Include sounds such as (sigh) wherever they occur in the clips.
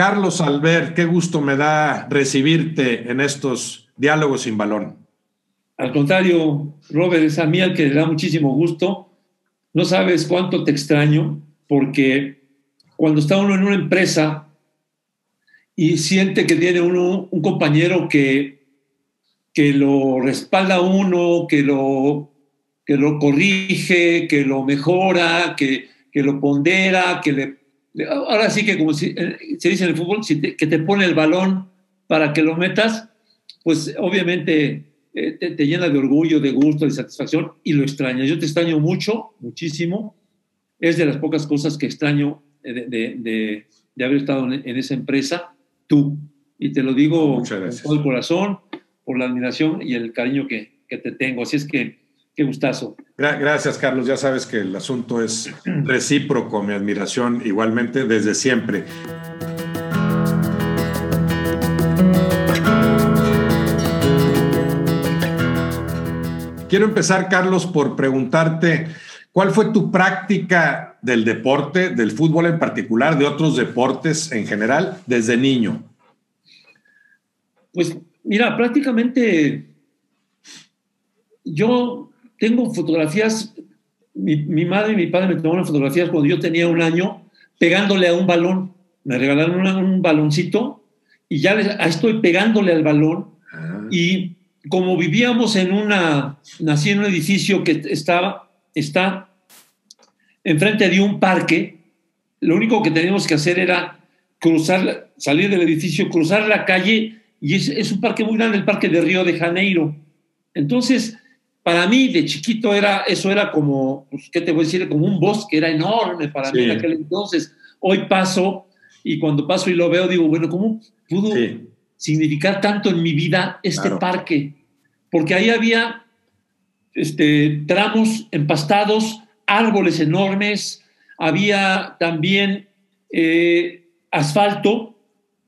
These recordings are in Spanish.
Carlos Albert, qué gusto me da recibirte en estos diálogos sin balón. Al contrario, Robert, es a mí al que le da muchísimo gusto. No sabes cuánto te extraño, porque cuando está uno en una empresa y siente que tiene uno un compañero que, que lo respalda uno, que lo, que lo corrige, que lo mejora, que, que lo pondera, que le ahora sí que como eh, se dice en el fútbol, que te pone el balón para que lo metas, pues obviamente eh, te, llena de orgullo, de gusto, de satisfacción y lo extrañas. Yo te extraño mucho, muchísimo. Es de las pocas cosas que extraño de, de, de, haber estado en, en, esa empresa, tú. Y te lo digo con todo el corazón, por la admiración y el cariño que, que te tengo. Así es que Qué gustazo. Gracias, Carlos. Ya sabes que el asunto es (clears throat) recíproco, mi admiración igualmente desde siempre. Quiero empezar, Carlos, por preguntarte, ¿cuál fue tu práctica del deporte, del fútbol en particular, de otros deportes en general, desde niño? Pues mira, prácticamente yo tengo fotografías, mi, madre y mi padre me tomaron fotografías cuando yo tenía un año pegándole a un balón. Me regalaron un baloncito y ya estoy pegándole al balón. Ah. Y como vivíamos en una, nací en un edificio que estaba, está enfrente de un parque, lo único que teníamos que hacer era cruzar, salir del edificio, cruzar la calle, y es, es un parque muy grande, el parque de Río de Janeiro. Entonces, para mí de chiquito era, eso era como, pues, ¿qué te voy a decir? Como un bosque, era enorme para mí en aquel entonces. Hoy paso y cuando paso y lo veo digo, bueno, ¿cómo pudo significar tanto en mi vida este parque? Porque ahí había este, tramos empastados, árboles enormes, había también eh, asfalto,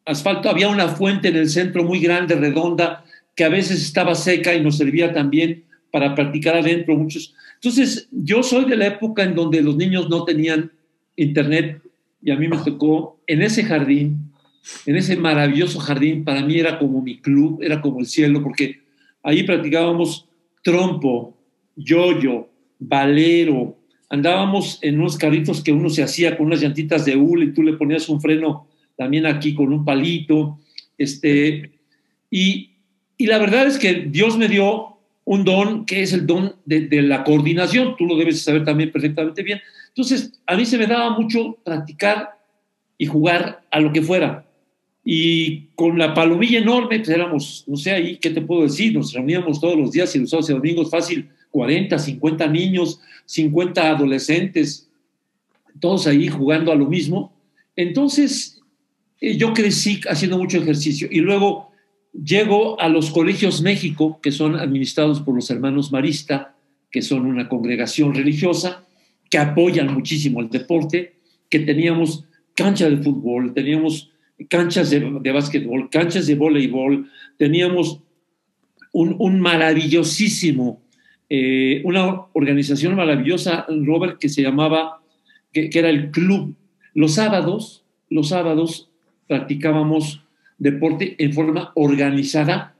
asfalto, había una fuente en el centro muy grande, redonda, que a veces estaba seca y nos servía también para practicar adentro muchos. Entonces, yo soy de la época en donde los niños no tenían internet y a mí me tocó en ese jardín, en ese maravilloso jardín, para mí era como mi club, era como el cielo, porque ahí practicábamos trompo, yoyo, valero, andábamos en unos carritos que uno se hacía con unas llantitas de hule y tú le ponías un freno también aquí con un palito, este, y, y la verdad es que Dios me dio un don que es el don de, la coordinación, tú lo debes saber también perfectamente bien. Entonces, a mí se me daba mucho practicar y jugar a lo que fuera. Y con la palomilla enorme, pues éramos, no sé ahí, ¿qué te puedo decir? Nos reuníamos todos los días y los sábados y domingos fácil, 40, 50 niños, 50 adolescentes, todos ahí jugando a lo mismo. Entonces, eh, yo crecí haciendo mucho ejercicio y luego Llego a los colegios México, que son administrados por los hermanos Marista, que son una congregación religiosa, que apoyan muchísimo el deporte, que teníamos cancha de fútbol, teníamos canchas de, básquetbol, canchas de voleibol, teníamos un, maravillosísimo, eh, una organización maravillosa, Robert, que se llamaba, que era el club. Los sábados, los sábados practicábamos deporte en forma organizada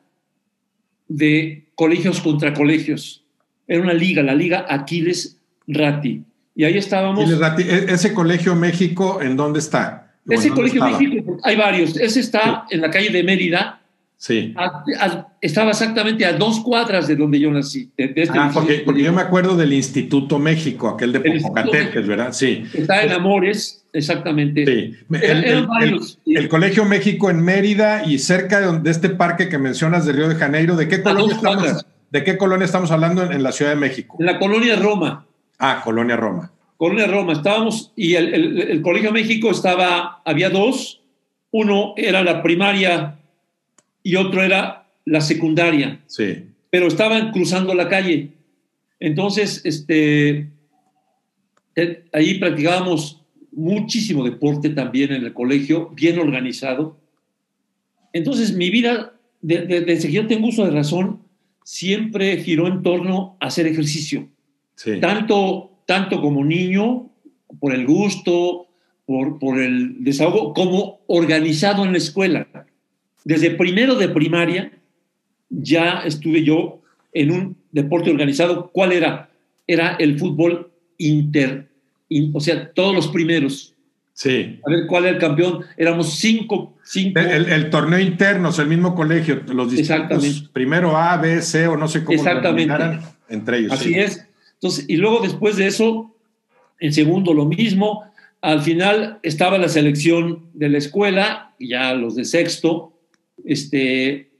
de colegios contra colegios. Era una liga, la Liga Aquiles Ratti. Y ahí estábamos. E-, ¿Ese colegio México en dónde está? Ese colegio México, hay varios. Ese está en la calle de Mérida. Sí. estaba exactamente a dos cuadras de donde yo nací. Este ah, porque, yo me acuerdo del Instituto México, aquel de Popocateques, ¿verdad? Sí. Está en Amores, Exactamente. Sí. El, Colegio México en Mérida y cerca de, este parque que mencionas de Río de Janeiro, ¿de qué colonia, estamos, ¿de qué colonia estamos hablando en, la Ciudad de México? En la colonia Roma. Ah, Colonia Roma. Colonia Roma. Estábamos, y el, Colegio México estaba, había dos. Uno era la primaria y otro era la secundaria. Sí. Pero estaban cruzando la calle. Entonces, este, eh, ahí practicábamos muchísimo deporte también en el colegio, bien organizado. Entonces mi vida, desde que yo tengo uso de razón, siempre giró en torno a hacer ejercicio. Tanto, tanto como niño, por el gusto, por, por el desahogo como organizado en la escuela. Desde primero de primaria ya estuve yo en un deporte organizado. ¿Cuál era? Era el fútbol inter, o sea, todos los primeros. Sí. A ver, ¿cuál era el campeón? Éramos cinco. cinco. El, torneo interno, el mismo colegio, los Exactamente. primero A, B, C o no sé cómo Exactamente. entre ellos. Así es. Entonces, y luego después de eso, en segundo lo mismo. Al final estaba la selección de la escuela, ya los de sexto. Este,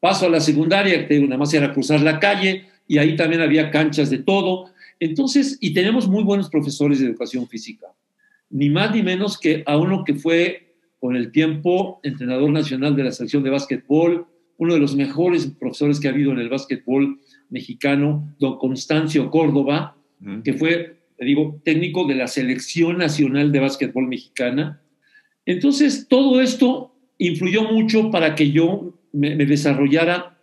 paso a la secundaria, que nada más era cruzar la calle, y ahí también había canchas de todo. Entonces, y tenemos muy buenos profesores de educación física ni más ni menos que a uno que fue con el tiempo entrenador nacional de la selección de básquetbol, uno de los mejores profesores que ha habido en el básquetbol mexicano, don Constancio Córdoba, que fue, digo, técnico de la selección nacional de básquetbol mexicana. Entonces, todo esto influyó mucho para que yo me, desarrollara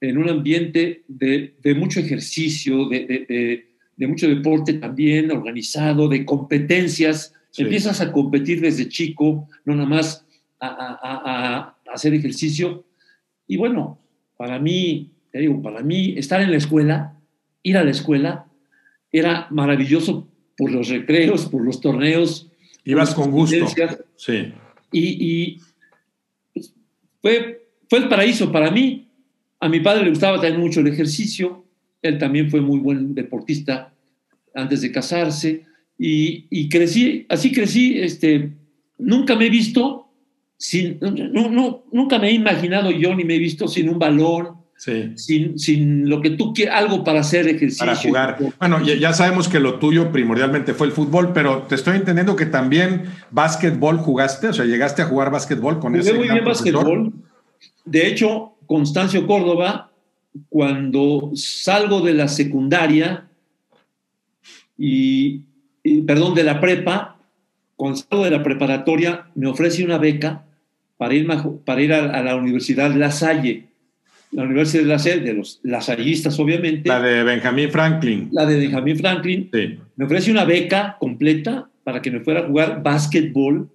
en un ambiente de, mucho ejercicio, de de mucho deporte también organizado, de competencias. Empiezas a competir desde chico, no nada más a, hacer ejercicio. Y bueno, para mí, te digo, para mí estar en la escuela, ir a la escuela, era maravilloso por los recreos, por los torneos. Ibas con gusto. Sí. Y, pues, fue, fue el paraíso para mí. A mi padre le gustaba también mucho el ejercicio. Él también fue muy buen deportista antes de casarse. Y, crecí, así crecí, este, nunca me he visto sin, no, nunca me he imaginado yo ni me he visto sin un balón, sin, sin, lo que tú quieras, algo para hacer ejercicio. Para jugar. Bueno, ya, sabemos que lo tuyo primordialmente fue el fútbol, pero te estoy entendiendo que también básquetbol jugaste, o sea, llegaste a jugar básquetbol con ese. muy bien básquetbol. De hecho, Constancio Córdoba cuando salgo de la secundaria y, perdón, de la prepa, cuando salgo de la preparatoria, me ofrece una beca para ir, para ir a, la Universidad La Salle. La Universidad de La Salle, de los lasallistas, obviamente. La de Benjamín Franklin. La de Benjamín Franklin. Sí. Me ofrece una beca completa para que me fuera a jugar básquetbol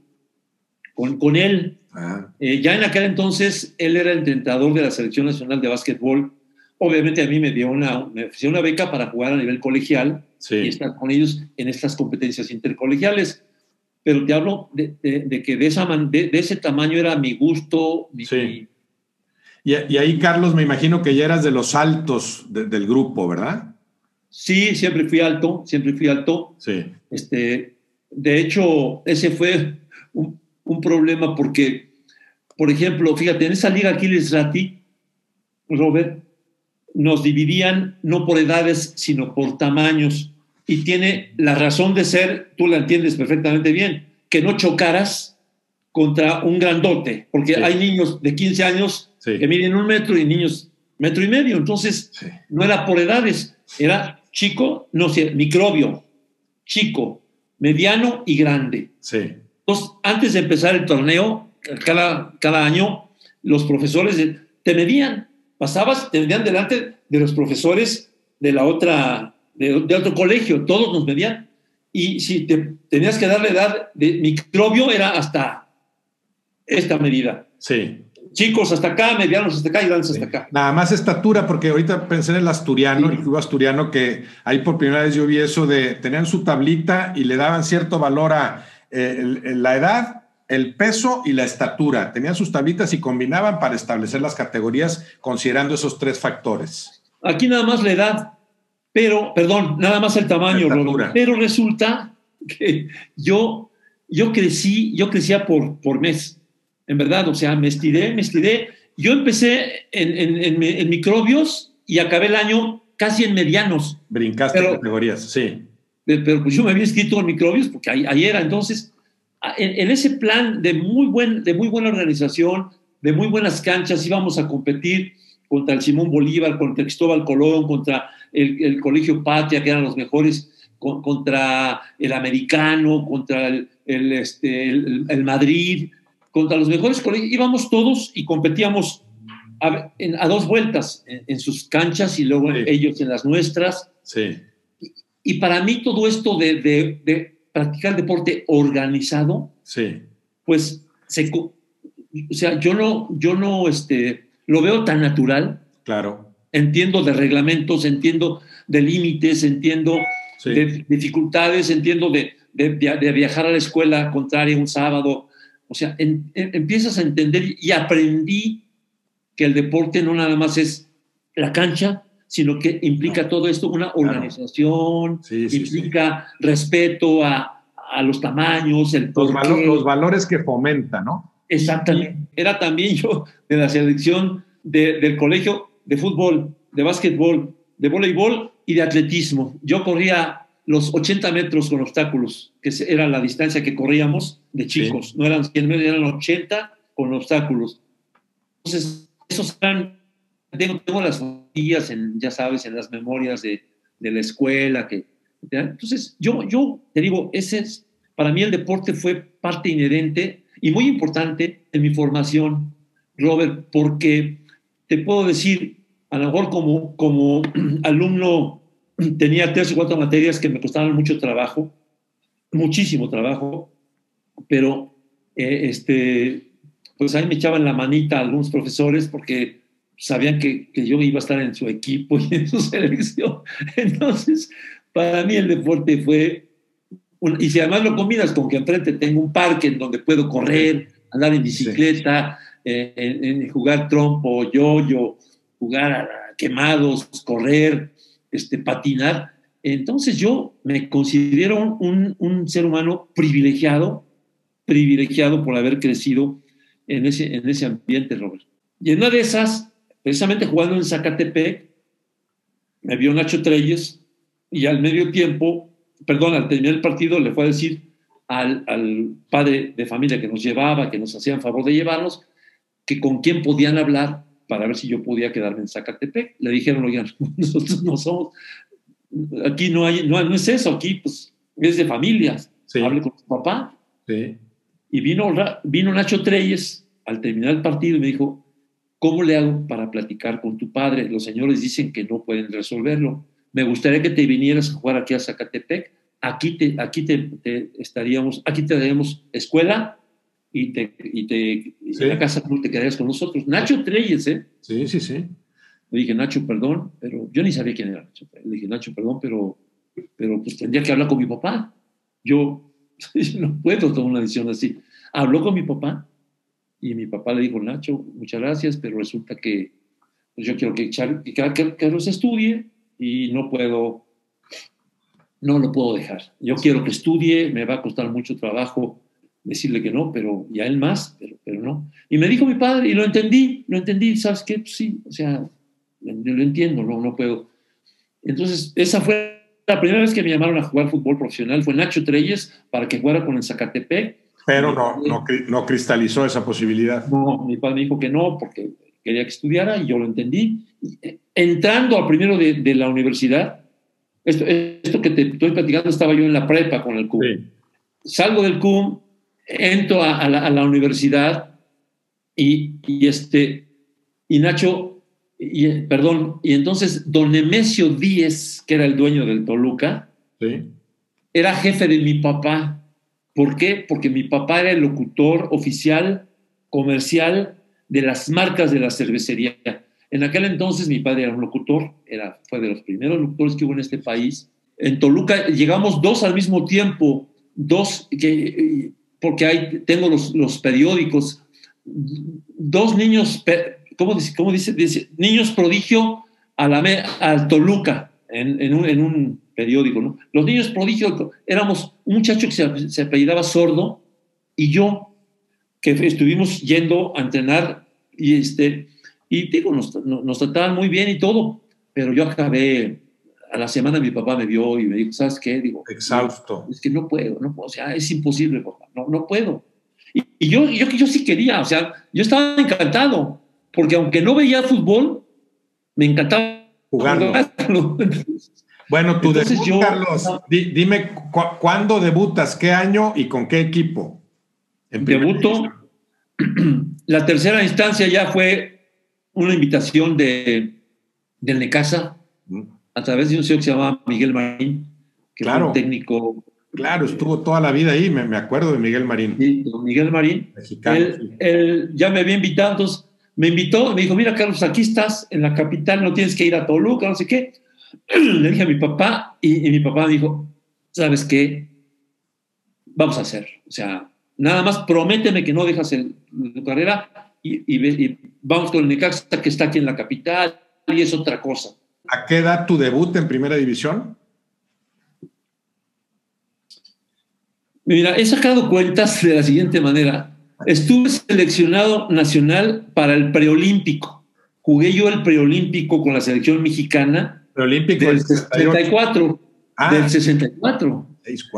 con, con él. Ah. Eh, ya en aquel entonces, él era el entrenador de la Selección Nacional de Básquetbol Obviamente a mí me dio una, me una beca para jugar a nivel colegial y estar con ellos en estas competencias intercolegiales. Pero te hablo de, que de, esa de, ese tamaño era mi gusto. sí. Y, ahí, Carlos, me imagino que ya eras de los altos del grupo, ¿verdad? Sí, siempre fui alto, siempre fui alto. Sí. Este, de hecho, ese fue un, un problema porque, por ejemplo, fíjate, en esa liga Aquiles Rati, Robert, nos dividían no por edades, sino por tamaños. Y tiene la razón de ser, tú la entiendes perfectamente bien, que no chocaras contra un grandote, porque hay niños de 15 años que miden un metro y niños metro y medio. Entonces, no era por edades, era chico, no sé, microbio, chico, mediano y grande. Entonces, antes de empezar el torneo, cada, cada año, los profesores te medían pasabas, te medían delante de los profesores de la otra, de, otro colegio, todos nos medían. Y si te tenías que darle edad de microbio, era hasta esta medida. Sí. Chicos hasta acá, medianos hasta acá y grandes hasta acá. Nada más estatura, porque ahorita pensé en el asturiano, el club asturiano, que ahí por primera vez yo vi eso de tenían su tablita y le daban cierto valor a eh, la edad el peso y la estatura. Tenían sus tablitas y combinaban para establecer las categorías considerando esos tres factores. Aquí nada más la edad, pero, perdón, nada más el tamaño, pero resulta que yo, yo crecí, yo crecía por, por mes, en verdad, o sea, me estiré, me estiré. Yo empecé en, en, microbios y acabé el año casi en medianos. Brincaste categorías, sí. Pero, pues yo me había inscrito en microbios porque ahí, ahí era, entonces en, ese plan de muy, buen, de muy buena organización, de muy buenas canchas, íbamos a competir contra el Simón Bolívar, contra Cristóbal Colón, contra el, Colegio Patria, que eran los mejores, contra el Americano, contra el, este, el, Madrid, contra los mejores colegios. Íbamos todos y competíamos a, dos vueltas, en, sus canchas y luego ellos en las nuestras. Sí. Y, para mí todo esto de practicar deporte organizado, sí. pues se, o sea, yo no, yo no, este, lo veo tan natural. Claro. Entiendo de reglamentos, entiendo de límites, entiendo Sí. de dificultades, entiendo de, de, de viajar a la escuela contraria un sábado. O sea, en- en- empiezas a entender y aprendí que el deporte no nada más es la cancha, sino que implica todo esto, una organización, Sí, sí, implica respeto a, a los tamaños, el Los, porqué. valo- los valores que fomenta, ¿no? Exactamente. Era también yo de la selección de- del colegio de fútbol, de básquetbol, de voleibol y de atletismo. Yo corría los 80 metros con obstáculos, que era la distancia que corríamos de chicos. No eran 100 metros, eran 80 con obstáculos. Entonces, esos eran, tengo, tengo las en, ya sabes, en las memorias de, de la escuela. Que, ¿ya? Entonces, yo, yo te digo, ese es, para mí el deporte fue parte inherente y muy importante en mi formación, Robert, porque te puedo decir, a lo mejor como, como (clears throat) alumno tenía tres o cuatro materias que me costaban mucho trabajo, muchísimo trabajo, pero eh, este, pues ahí me echaban la manita algunos profesores porque sabían que, que yo iba a estar en su equipo y en su (laughs) selección. Entonces, para mí el deporte fue un- y si además lo combinas con que enfrente tengo un parque en donde puedo correr, andar en bicicleta, eh, en, en jugar trompo, yo-yo, jugar a quemados, correr, este, patinar. Entonces yo me considero un, un ser humano privilegiado, privilegiado por haber crecido en ese, en ese ambiente, Robert. Y en una de esas, precisamente jugando en Zacatepec, me vio Nacho Treyes y al medio tiempo, perdón, al terminar el partido le fue a decir al, al padre de familia que nos llevaba, que nos hacían favor de llevarnos, que con quién podían hablar para ver si yo podía quedarme en Zacatepec. Le dijeron, oigan, (laughs) nosotros no somos, aquí no hay, no, no es eso, aquí pues es de familias. Sí. Hable con su papá. Sí. Y vino, vino Nacho Treyes al terminar el partido y me dijo, ¿cómo le hago para platicar con tu padre? Los señores dicen que no pueden resolverlo. Me gustaría que te vinieras a jugar aquí a Zacatepec. Aquí te, aquí te, te estaríamos, aquí te daríamos escuela y te, y te y Sí. en la casa te quedarías con nosotros. Nacho Treyes, ¿eh? Sí, sí, sí. Le dije, Nacho, perdón, pero yo ni sabía quién era Nacho. Le dije, Nacho, perdón, pero, pero pues tendría que hablar con mi papá. Yo, (laughs) yo no puedo tomar una decisión así. Habló con mi papá y mi papá le dijo, Nacho, muchas gracias, pero resulta que pues, yo quiero que, Char- que, que Carlos estudie y no puedo, no lo puedo dejar. Yo quiero que estudie, me va a costar mucho trabajo decirle que no, pero y a él más, pero, pero no. Y me dijo mi padre, y lo entendí, lo entendí, ¿sabes qué? Pues sí, o sea, lo, lo entiendo, no, no puedo. Entonces, esa fue la primera vez que me llamaron a jugar fútbol profesional, fue Nacho Treyes para que jugara con el Zacatepec. Pero no, no, no cristalizó esa posibilidad. No, mi padre me dijo que no, porque quería que estudiara y yo lo entendí. Entrando al primero de, de la universidad, esto, esto que te estoy platicando, estaba yo en la prepa con el CUM. Sí. Salgo del CUM, entro a, a la, a la universidad y, y este, y Nacho, y, perdón, y entonces don Nemesio Díez, que era el dueño del Toluca, Sí. era jefe de mi papá. ¿Por qué? Porque mi papá era el locutor oficial comercial de las marcas de la cervecería. En aquel entonces mi padre era un locutor, era, fue de los primeros locutores que hubo en este país. En Toluca llegamos dos al mismo tiempo, dos, que, porque hay, tengo los, los periódicos, dos niños, ¿cómo dice? ¿Cómo dice? Niños prodigio a al Toluca, en, en un periódico, ¿no? Los niños prodigio, éramos un muchacho que se, se apellidaba Sordo y yo, que estuvimos yendo a entrenar y este, y digo, nos, nos, nos trataban muy bien y todo, pero yo acabé, a la semana mi papá me vio y me dijo, ¿sabes qué? Digo, Exhausto. es que no puedo, no puedo, o sea, es imposible, papá, no, no puedo. Y, y yo, yo, yo sí quería, o sea, yo estaba encantado, porque aunque no veía fútbol, me encantaba Jugarlo. jugarlo. Bueno, tu Entonces debut, yo- Carlos, di- dime cu- cuándo debutas, qué año y con qué equipo. En Debuto. (clears throat) La tercera instancia ya fue una invitación de, del Necaxa a través de un señor que se llamaba Miguel Marín, que Claro. fue un técnico Claro, estuvo toda la vida ahí, me, acuerdo de Miguel Marín. Sí, Miguel Marín. Mexicano. Él, ya me había invitado, entonces me invitó, me dijo, mira Carlos, aquí estás en la capital, no tienes que ir a Toluca, no sé qué. (clears throat) Le dije a mi papá y, mi papá me dijo, ¿sabes qué? Vamos a hacer. O sea, nada más prométeme que no dejas el, tu carrera y, vamos con el Necaxa que está aquí en la capital y es otra cosa. ¿A qué edad tu debut en primera división? Mira, he sacado cuentas de la siguiente manera. Estuve seleccionado nacional para el preolímpico. Jugué yo el preolímpico con la selección mexicana. Preolímpico del 64. Ah. del 64.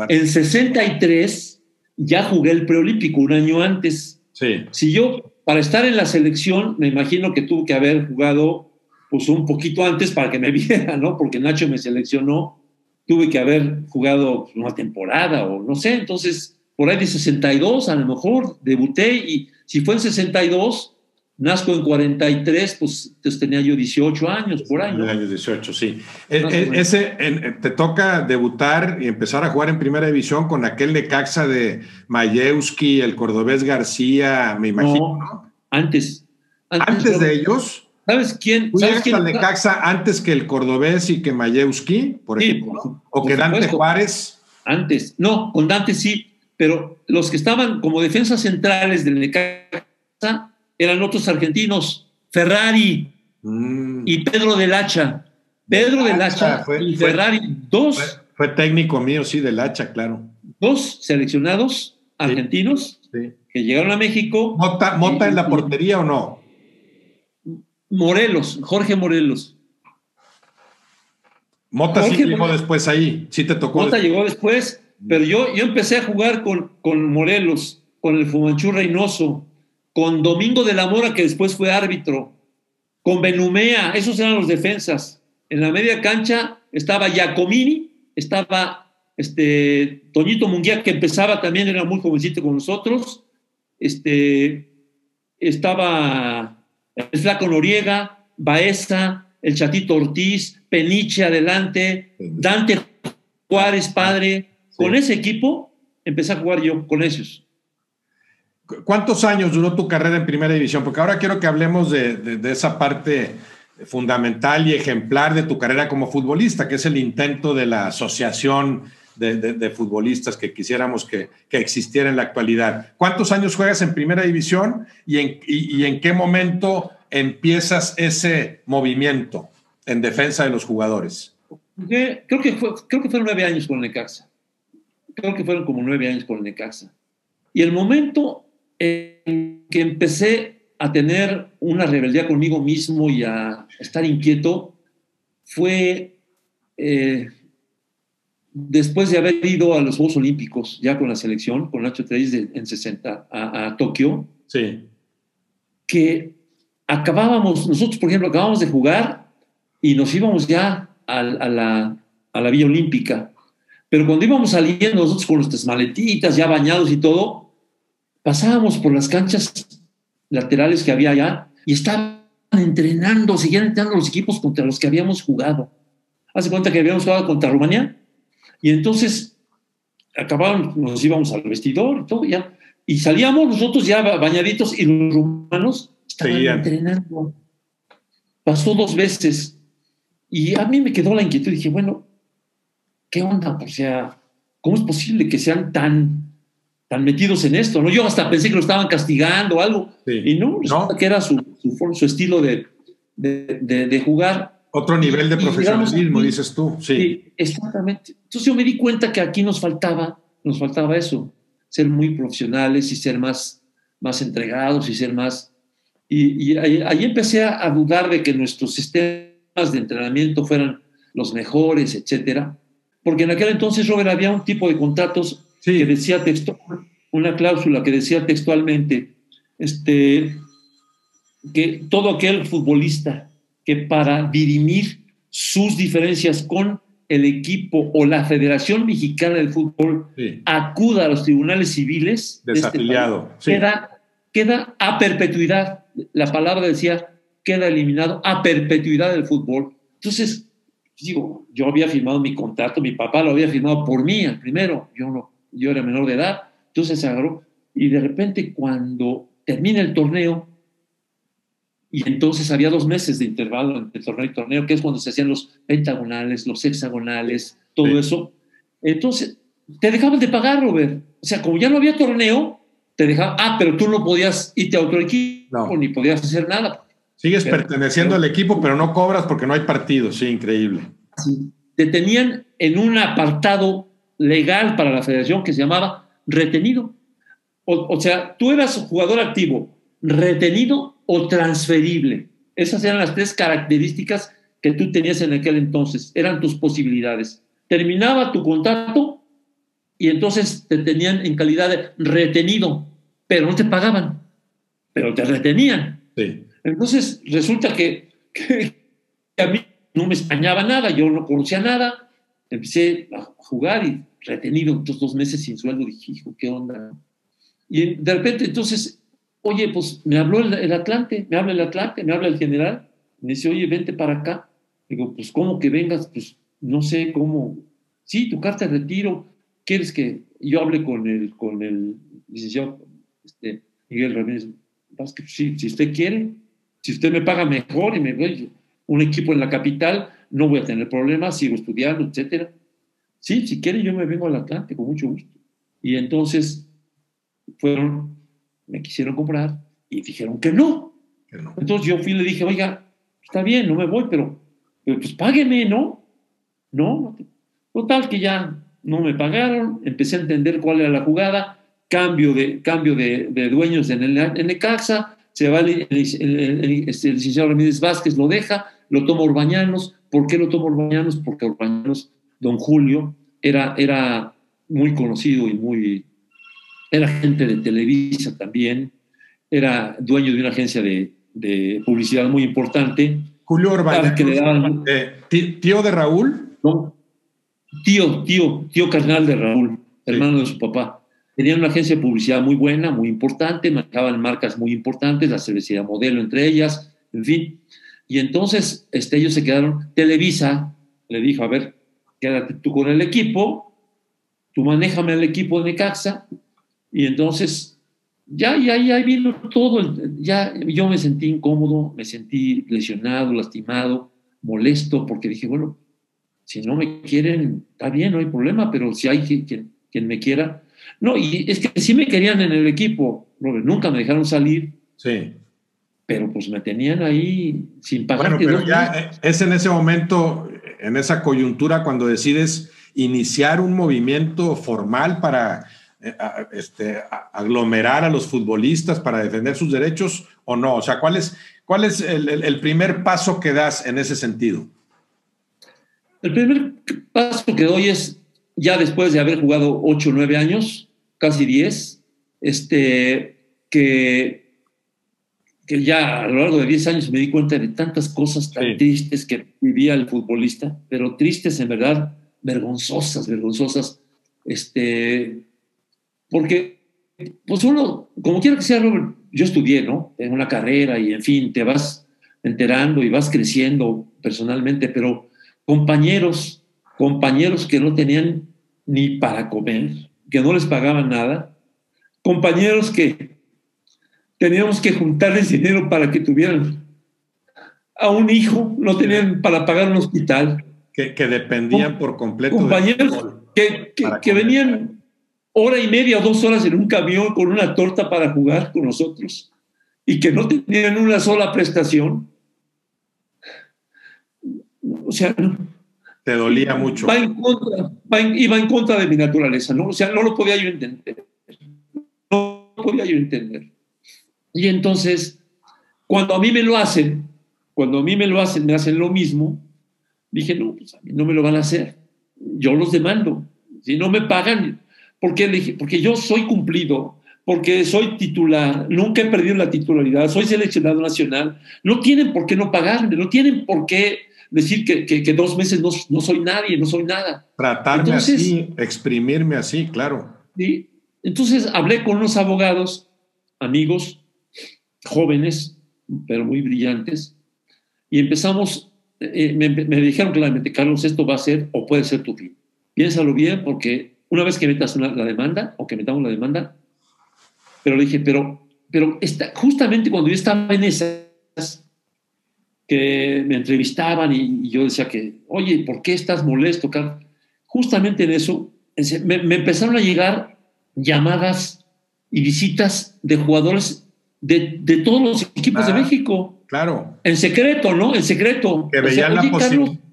En 63 ya jugué el preolímpico un año antes. Sí. Si yo, para estar en la selección, me imagino que tuve que haber jugado pues un poquito antes para que me (laughs) viera, ¿no? Porque Nacho me seleccionó, tuve que haber jugado una temporada o no sé, entonces por ahí de 62 a lo mejor debuté y si fue en 62, nazco en 43, pues, pues tenía yo 18 años por año. Años 18, sí. E, e, ese, te toca debutar y empezar a jugar en primera división con aquel de Caxa de Mayewski, el cordobés García, me imagino, ¿no? Antes. Antes, de ellos. ¿Sabes quién? ¿Sabes quién? de Caxa antes que el cordobés y que Mayewski, por ejemplo? ¿O que Dante Juárez? Antes. No, con Dante sí pero los que estaban como defensas centrales del Necaxa eran otros argentinos, Ferrari mm. y Pedro del Hacha. Pedro del Hacha y Ferrari, dos. Fue, técnico mío, sí, del Hacha, claro. Dos seleccionados argentinos que llegaron a México. ¿Mota, en la portería o no? Morelos, Jorge Morelos. Mota sí llegó después ahí, sí te tocó. Mota llegó después pero yo, yo empecé a jugar con, con Morelos, con el Fumanchú Reynoso, con Domingo de la Mora, que después fue árbitro, con Benumea, esos eran los defensas. En la media cancha estaba Giacomini, estaba este, Toñito Munguía, que empezaba también, era muy jovencito con nosotros, este, estaba el Flaco Noriega, Baeza, el Chatito Ortiz, Peniche adelante, Dante Juárez, padre, con ese equipo empecé a jugar yo con esos. ¿Cuántos años duró tu carrera en primera división? Porque ahora quiero que hablemos de, esa parte fundamental y ejemplar de tu carrera como futbolista, que es el intento de la asociación de, futbolistas que quisiéramos que, existiera en la actualidad. ¿Cuántos años juegas en primera división y en, y en qué momento empiezas ese movimiento en defensa de los jugadores? Creo que, fue, creo que fueron nueve años con Necaxa creo que fueron como nueve años con el Necaxa. Y el momento en que empecé a tener una rebeldía conmigo mismo y a estar inquieto fue eh, después de haber ido a los Juegos Olímpicos, ya con la selección, con Nacho Tellez en 60, a, Tokio. Sí. Que acabábamos, nosotros, por ejemplo, acabábamos de jugar y nos íbamos ya a, la, a la Vía Olímpica pero cuando íbamos saliendo nosotros con nuestras maletitas ya bañados y todo, pasábamos por las canchas laterales que había allá y estaban entrenando, seguían entrenando los equipos contra los que habíamos jugado. Hace cuenta que habíamos jugado contra Rumanía y entonces acababan, nos íbamos al vestidor y todo ya. Y salíamos nosotros ya bañaditos y los rumanos estaban entrenando. Pasó dos veces y a mí me quedó la inquietud. Dije, bueno, ¿qué onda? O sea, ¿cómo es posible que sean tan, tan metidos en esto? ¿no? Yo hasta pensé que lo estaban castigando o algo. Y no, resulta que era su, su, estilo de, de, jugar. Otro nivel de profesionalismo, dices tú. Sí. exactamente. Entonces yo me di cuenta que aquí nos faltaba, nos faltaba eso, ser muy profesionales y ser más, más entregados y ser más... Y, ahí, empecé a, dudar de que nuestros sistemas de entrenamiento fueran los mejores, etcétera porque en aquel entonces, Robert, había un tipo de contratos que decía texto, una cláusula que decía textualmente este, que todo aquel futbolista que para dirimir sus diferencias con el equipo o la Federación Mexicana de Fútbol acuda a los tribunales civiles, este desafiliado, queda, queda a perpetuidad. La palabra decía queda eliminado a perpetuidad del fútbol. Entonces, digo, yo había firmado mi contrato, mi papá lo había firmado por mí, el primero, yo no, yo era menor de edad, entonces se agarró, y de repente cuando termina el torneo, y entonces había dos meses de intervalo entre torneo y torneo, que es cuando se hacían los pentagonales, los hexagonales, todo eso. Entonces, te dejaban de pagar, Robert. O sea, como ya no había torneo, te dejaban, ah, pero tú no podías irte a otro equipo, ni podías hacer nada. Sigues perteneciendo al equipo, pero no cobras porque no hay partido. Sí, increíble. Te tenían en un apartado legal para la federación que se llamaba retenido. O, sea, tú eras jugador activo, retenido o transferible. Esas eran las tres características que tú tenías en aquel entonces. Eran tus posibilidades. Terminaba tu contrato y entonces te tenían en calidad de retenido, pero no te pagaban, pero te retenían. Entonces resulta que, que a mí no me extrañaba nada, yo no conocía nada, empecé a jugar y retenido estos dos meses sin sueldo, dije, hijo, ¿qué onda? Y de repente, entonces, oye, pues me habló el, Atlante, me habla el Atlante, me habla el general, me dice, oye, vente para acá. Digo, pues, ¿cómo que vengas? Pues, no sé cómo. Sí, tu carta de retiro, ¿quieres que yo hable con el, con el licenciado este, Miguel Ramírez? que sí, si usted quiere, si usted me paga mejor y me doy un equipo en la capital, no voy a tener problemas, sigo estudiando, etcétera. Sí, si quiere yo me vengo al Atlante con mucho gusto. Y entonces fueron, me quisieron comprar y dijeron que no. Entonces yo fui y le dije, oiga, está bien, no me voy, pero, pues págueme, ¿no? No, total que ya no me pagaron, empecé a entender cuál era la jugada, cambio de, cambio de, dueños en el, en el CAXA, se va el, el, licenciado Ramírez Vázquez, lo deja, lo toma Urbañanos. ¿Por qué lo toma Urbañanos? Porque Urbañanos, don Julio, era, era muy conocido y muy... Era gente de Televisa también, era dueño de una agencia de, publicidad muy importante. Julio Urbañanos, eh, ¿tío de Raúl? No, tío, tío, tío carnal de Raúl, hermano de su papá. Tenían una agencia de publicidad muy buena, muy importante, manejaban marcas muy importantes, la cervecería modelo entre ellas, en fin. Y entonces este, ellos se quedaron, Televisa le dijo, a ver, quédate tú con el equipo, tú manéjame el equipo de Necaxa, y entonces ya, ya, ya vino todo, ya yo me sentí incómodo, me sentí lesionado, lastimado, molesto, porque dije, bueno, si no me quieren, está bien, no hay problema, pero si hay quien, quien me quiera, no, y es que sí me querían en el equipo, nunca me dejaron salir. Sí. Pero pues me tenían ahí sin pagar. Bueno, pero ya es en ese momento, en esa coyuntura, cuando decides iniciar un movimiento formal para este, aglomerar a los futbolistas para defender sus derechos o no? O sea, ¿cuál es, cuál es el, primer paso que das en ese sentido? El primer paso que doy es ya después de haber jugado 8 o 9 años, casi 10, este, que, que ya a lo largo de 10 años me di cuenta de tantas cosas tan tristes que vivía el futbolista, pero tristes en verdad, vergonzosas, vergonzosas, este, porque pues uno, como quiera que sea, yo estudié, ¿no? En una carrera y en fin, te vas enterando y vas creciendo personalmente, pero compañeros compañeros que no tenían ni para comer, que no les pagaban nada, compañeros que teníamos que juntarles dinero para que tuvieran a un hijo, no tenían para pagar un hospital. Que, dependían por completo. Compañeros que, que venían hora y media o dos horas en un camión con una torta para jugar con nosotros y que no tenían una sola prestación. O sea, te dolía mucho. Va en contra, va iba en contra de mi naturaleza, ¿no? O sea, no lo podía yo entender. No lo podía yo entender. Y entonces, cuando a mí me lo hacen, cuando a mí me lo hacen, me hacen lo mismo, dije, no, pues a mí no me lo van a hacer. Yo los demando. Si no me pagan, ¿por qué? Porque yo soy cumplido, porque soy titular, nunca he perdido la titularidad, soy seleccionado nacional. No tienen por qué no pagarme, no tienen por qué decir que, que, dos meses no, no, soy nadie, no soy nada. Tratarme así, exprimirme así, claro. ¿sí? Entonces hablé con unos abogados, amigos, jóvenes, pero muy brillantes, y empezamos eh, me, me, dijeron claramente, Carlos, esto va a ser o puede ser tu fin. Piénsalo bien porque una vez que metas la demanda o que metamos la demanda, pero le dije, pero, pero está, justamente cuando yo estaba en esas, que me entrevistaban y, yo decía que, oye, ¿por qué estás molesto, Carlos? Justamente en eso me, empezaron a llegar llamadas y visitas de jugadores de, de todos los equipos de México. Claro. En secreto, ¿no? En secreto. Que veían, la,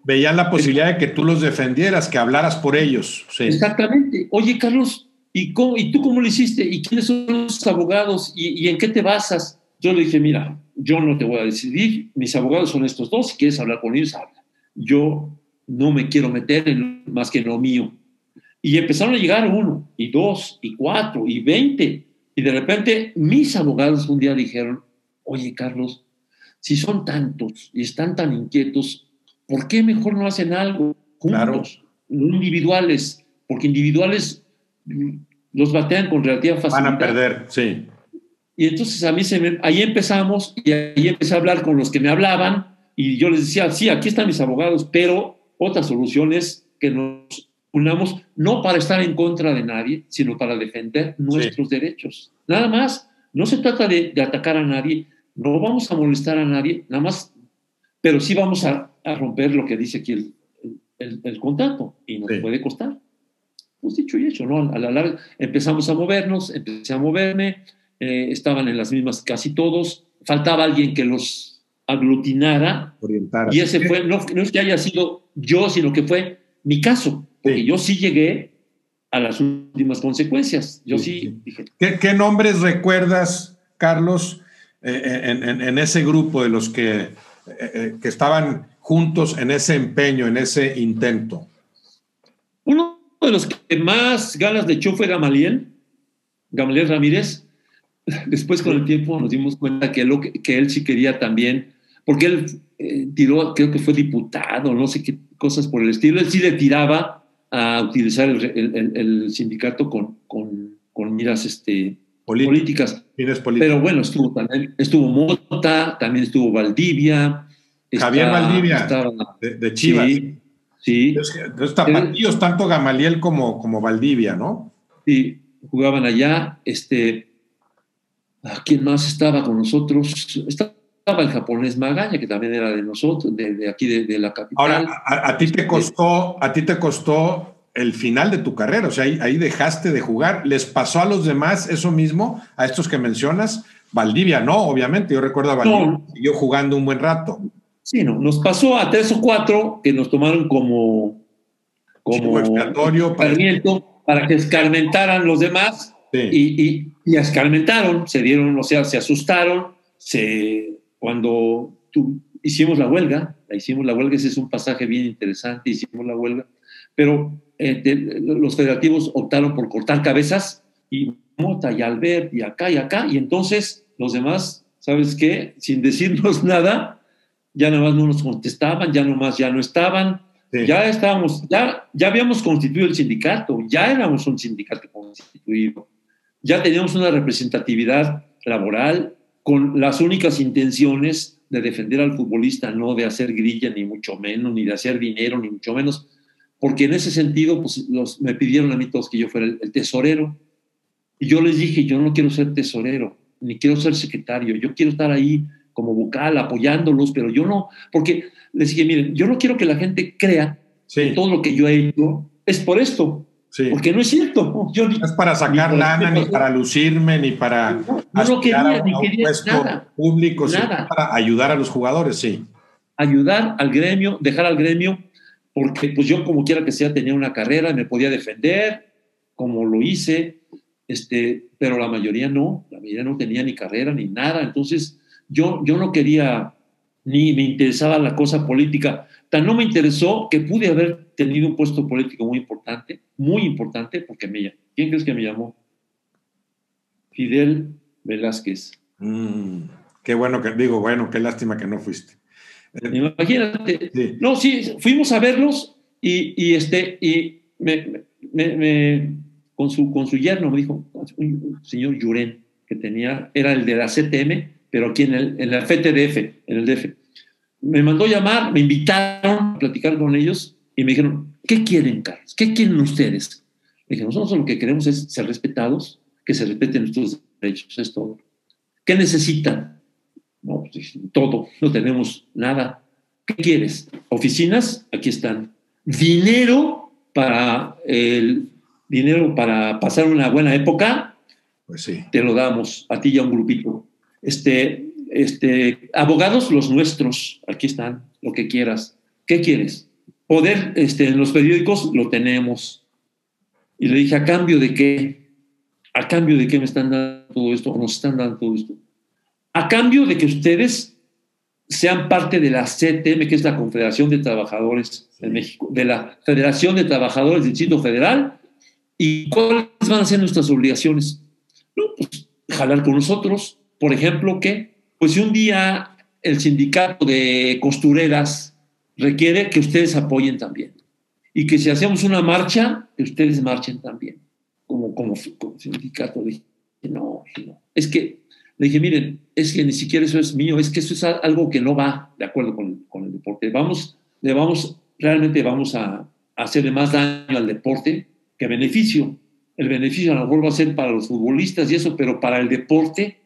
veían la posibilidad de que tú los defendieras, que hablaras por ellos. Exactamente. Oye, Carlos, ¿y, ¿y tú cómo lo hiciste? ¿Y quiénes son los abogados? ¿Y, en qué te basas? Yo le dije, mira, yo no te voy a decidir, mis abogados son estos dos, si quieres hablar con ellos, habla. Yo no me quiero meter en más que en lo mío. Y empezaron a llegar uno, y dos, y cuatro, y veinte. Y de repente mis abogados un día dijeron, oye Carlos, si son tantos y están tan inquietos, ¿por qué mejor no hacen algo juntos, no individuales? Porque individuales mm, los batean con relativa facilidad. Van a perder, sí. Y entonces a mí se me, ahí empezamos y ahí empecé a hablar con los que me hablaban y yo les decía, sí, aquí están mis abogados, pero otra solución es que nos unamos no para estar en contra de nadie, sino para defender nuestros derechos. Nada más, no se trata de, atacar a nadie, no vamos a molestar a nadie, nada más, pero sí vamos a, romper lo que dice aquí el, el, el contrato y nos puede costar. Pues dicho y hecho, ¿no? A la larga empezamos a movernos, empecé a moverme, eh, estaban en las mismas casi todos, faltaba alguien que los aglutinara. Y ese fue, no, no, es que haya sido yo, sino que fue mi caso, porque yo sí llegué a las últimas consecuencias. Yo sí, dije. ¿Qué, nombres recuerdas, Carlos, eh, en, en, ese grupo de los que, eh, que estaban juntos en ese empeño, en ese intento? Uno de los que más ganas de echó fue Gamaliel, Gamaliel Ramírez. Después con el tiempo nos dimos cuenta que, lo que, él sí quería también, porque él eh, tiró, creo que fue diputado, no sé qué cosas por el estilo, él sí le tiraba a utilizar el, sindicato con, con, miras este, políticas. Pero bueno, estuvo también, estuvo Mota, también estuvo Valdivia. Javier Valdivia, de, Chivas. Sí. Entonces, tapatíos, tanto Gamaliel como, como Valdivia, ¿no? Sí, jugaban allá. Este, ¿Quién más estaba con nosotros? Estaba el japonés Magaña, que también era de nosotros, de, aquí de, la capital. Ahora, a, ti te costó, a ti te costó el final de tu carrera, o sea, ahí, dejaste de jugar. ¿Les pasó a los demás eso mismo, a estos que mencionas? Valdivia, no, obviamente. Yo recuerdo a Valdivia, siguió jugando un buen rato. Sí, no, nos pasó a tres o cuatro que nos tomaron como, como expiatorio para... para que escarmentaran los demás y, y, escarmentaron, se dieron, o sea, se asustaron, se, cuando hicimos la huelga, hicimos la huelga, ese es un pasaje bien interesante, hicimos la huelga, pero eh, los federativos optaron por cortar cabezas y Mota y Albert y acá y acá, y entonces los demás, ¿sabes qué? Sin decirnos (laughs) nada, ya nada más no nos contestaban, ya nomás ya no estaban, ya estábamos, ya, ya habíamos constituido el sindicato, ya éramos un sindicato constituido, ya teníamos una representatividad laboral con las únicas intenciones de defender al futbolista, no de hacer grilla, ni mucho menos, ni de hacer dinero, ni mucho menos, porque en ese sentido pues, los, me pidieron a mí todos que yo fuera el tesorero, y yo les dije, yo no quiero ser tesorero, ni quiero ser secretario, yo quiero estar ahí como vocal, apoyándolos, pero yo no, porque les dije, miren, yo no quiero que la gente crea que todo lo que yo he hecho es por esto, porque no es cierto. (laughs) Yo no es para sacar lana, ni para lucirme, ni para no, no quería, ni quería nada, público, nada. para ayudar a los jugadores, sí. Ayudar al gremio, dejar al gremio, porque pues yo como quiera que sea tenía una carrera, me podía defender, como lo hice, este, pero la mayoría no, la mayoría no tenía ni carrera ni nada, entonces yo, yo no quería ni me interesaba la cosa política. Tan no me interesó que pude haber tenido un puesto político muy importante, muy importante, porque me ¿Quién crees que me llamó? Fidel Velázquez. Mm, qué bueno que digo, bueno, qué lástima que no fuiste. Eh, Imagínate. No, sí, fuimos a verlos y, este, y me, con, su, con su yerno me dijo, un señor Yuren, que tenía, era el de la CTM, pero aquí en, el, en la FTDF, en el DF. me mandó llamar, me invitaron a platicar con ellos y me dijeron, ¿qué quieren, Carlos? ¿Qué quieren ustedes? Le dije, nosotros lo que queremos es ser respetados, que se respeten nuestros derechos, es todo. ¿Qué necesitan? No, pues, todo, no tenemos nada. ¿Qué quieres? Oficinas, aquí están. Dinero para el dinero para pasar una buena época, pues sí. te lo damos a ti y a un grupito. Este, este, abogados, los nuestros, aquí están, lo que quieras. ¿Qué quieres? Poder, este, en los periódicos lo tenemos. Y le dije, ¿a cambio de qué? ¿A cambio de qué me están dando todo esto? ¿O nos están dando todo esto? A cambio de que ustedes sean parte de la CTM, que es la Confederación de Trabajadores de México, de la Federación de Trabajadores del Distrito Federal, ¿y cuáles van a ser nuestras obligaciones? No, pues jalar con nosotros, por ejemplo, que, pues si un día el sindicato de costureras requiere que ustedes apoyen también, y que si hacemos una marcha, que ustedes marchen también, como, como, sindicato. Dije, no, no, es que le dije, miren, es que ni siquiera eso es mío, es que eso es algo que no va de acuerdo con, con el deporte. Vamos, le vamos, realmente vamos a, hacerle más daño al deporte que beneficio. El beneficio a lo mejor va a ser para los futbolistas y eso, pero para el deporte,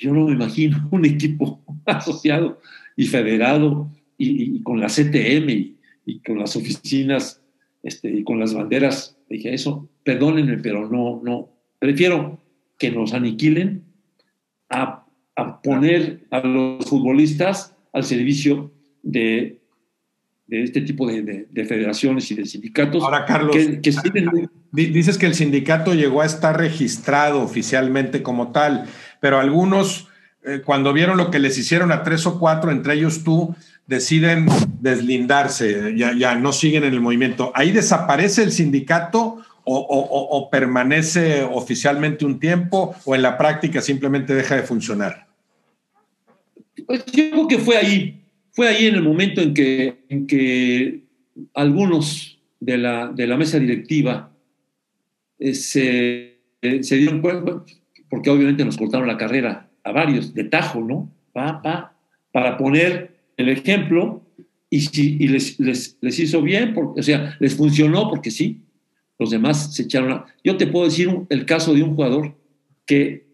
yo no me imagino (laughs) un equipo asociado y federado y, con la CTM y, y, con las oficinas este, y con las banderas. Dije, eso, perdónenme, pero no, no, prefiero que nos aniquilen a, poner a los futbolistas al servicio de, de este tipo de, federaciones y de sindicatos. Ahora, Carlos, dices que el sindicato llegó a estar registrado oficialmente como tal, pero algunos, eh, cuando vieron lo que les hicieron a tres o cuatro, entre ellos tú, deciden deslindarse, ya, ya no siguen en el movimiento. ¿Ahí desaparece el sindicato o, permanece oficialmente un tiempo o en la práctica simplemente deja de funcionar? Pues yo creo que fue ahí, fue ahí en el momento en que, en que algunos de la, de la mesa directiva eh, se, eh, se, dieron cuenta, porque obviamente nos cortaron la carrera a varios, de tajo, ¿no? Pa, pa, para poner el ejemplo y, si, y les, les, les, hizo bien, porque, o sea, les funcionó porque sí, los demás se echaron a... Yo te puedo decir el caso de un jugador que,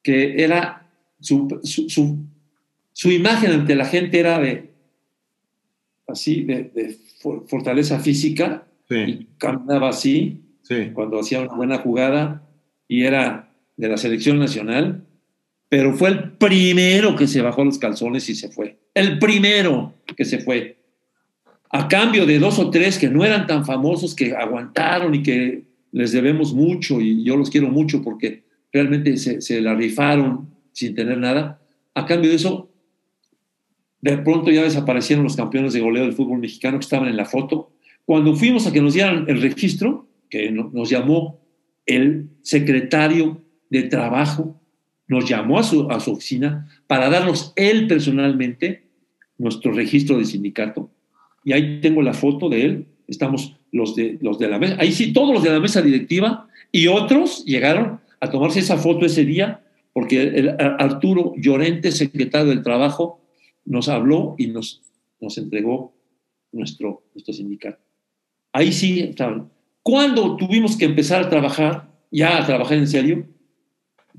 que era su, su, imagen ante la gente era de así, de, fortaleza física, y caminaba así, cuando hacía una buena jugada, y era de la selección nacional, pero fue el primero que se bajó los calzones y se fue. El primero que se fue a cambio de dos o tres que no eran tan famosos, que aguantaron y que les debemos mucho y yo los quiero mucho porque realmente se, la rifaron sin tener nada, a cambio de eso, de pronto ya desaparecieron los campeones de goleo del fútbol mexicano que estaban en la foto. Cuando fuimos a que nos dieran el registro, que nos llamó el secretario de trabajo, nos llamó a su, a su oficina para darnos él personalmente nuestro registro de sindicato y ahí tengo la foto de él, estamos los de, los de la mesa, ahí sí, todos los de la mesa directiva y otros llegaron a tomarse esa foto ese día porque el, Arturo Llorente, secretario del Trabajo, nos habló y nos, nos entregó nuestro, nuestro sindicato. Ahí sí estaban. Cuando tuvimos que empezar a trabajar, ya a trabajar en serio,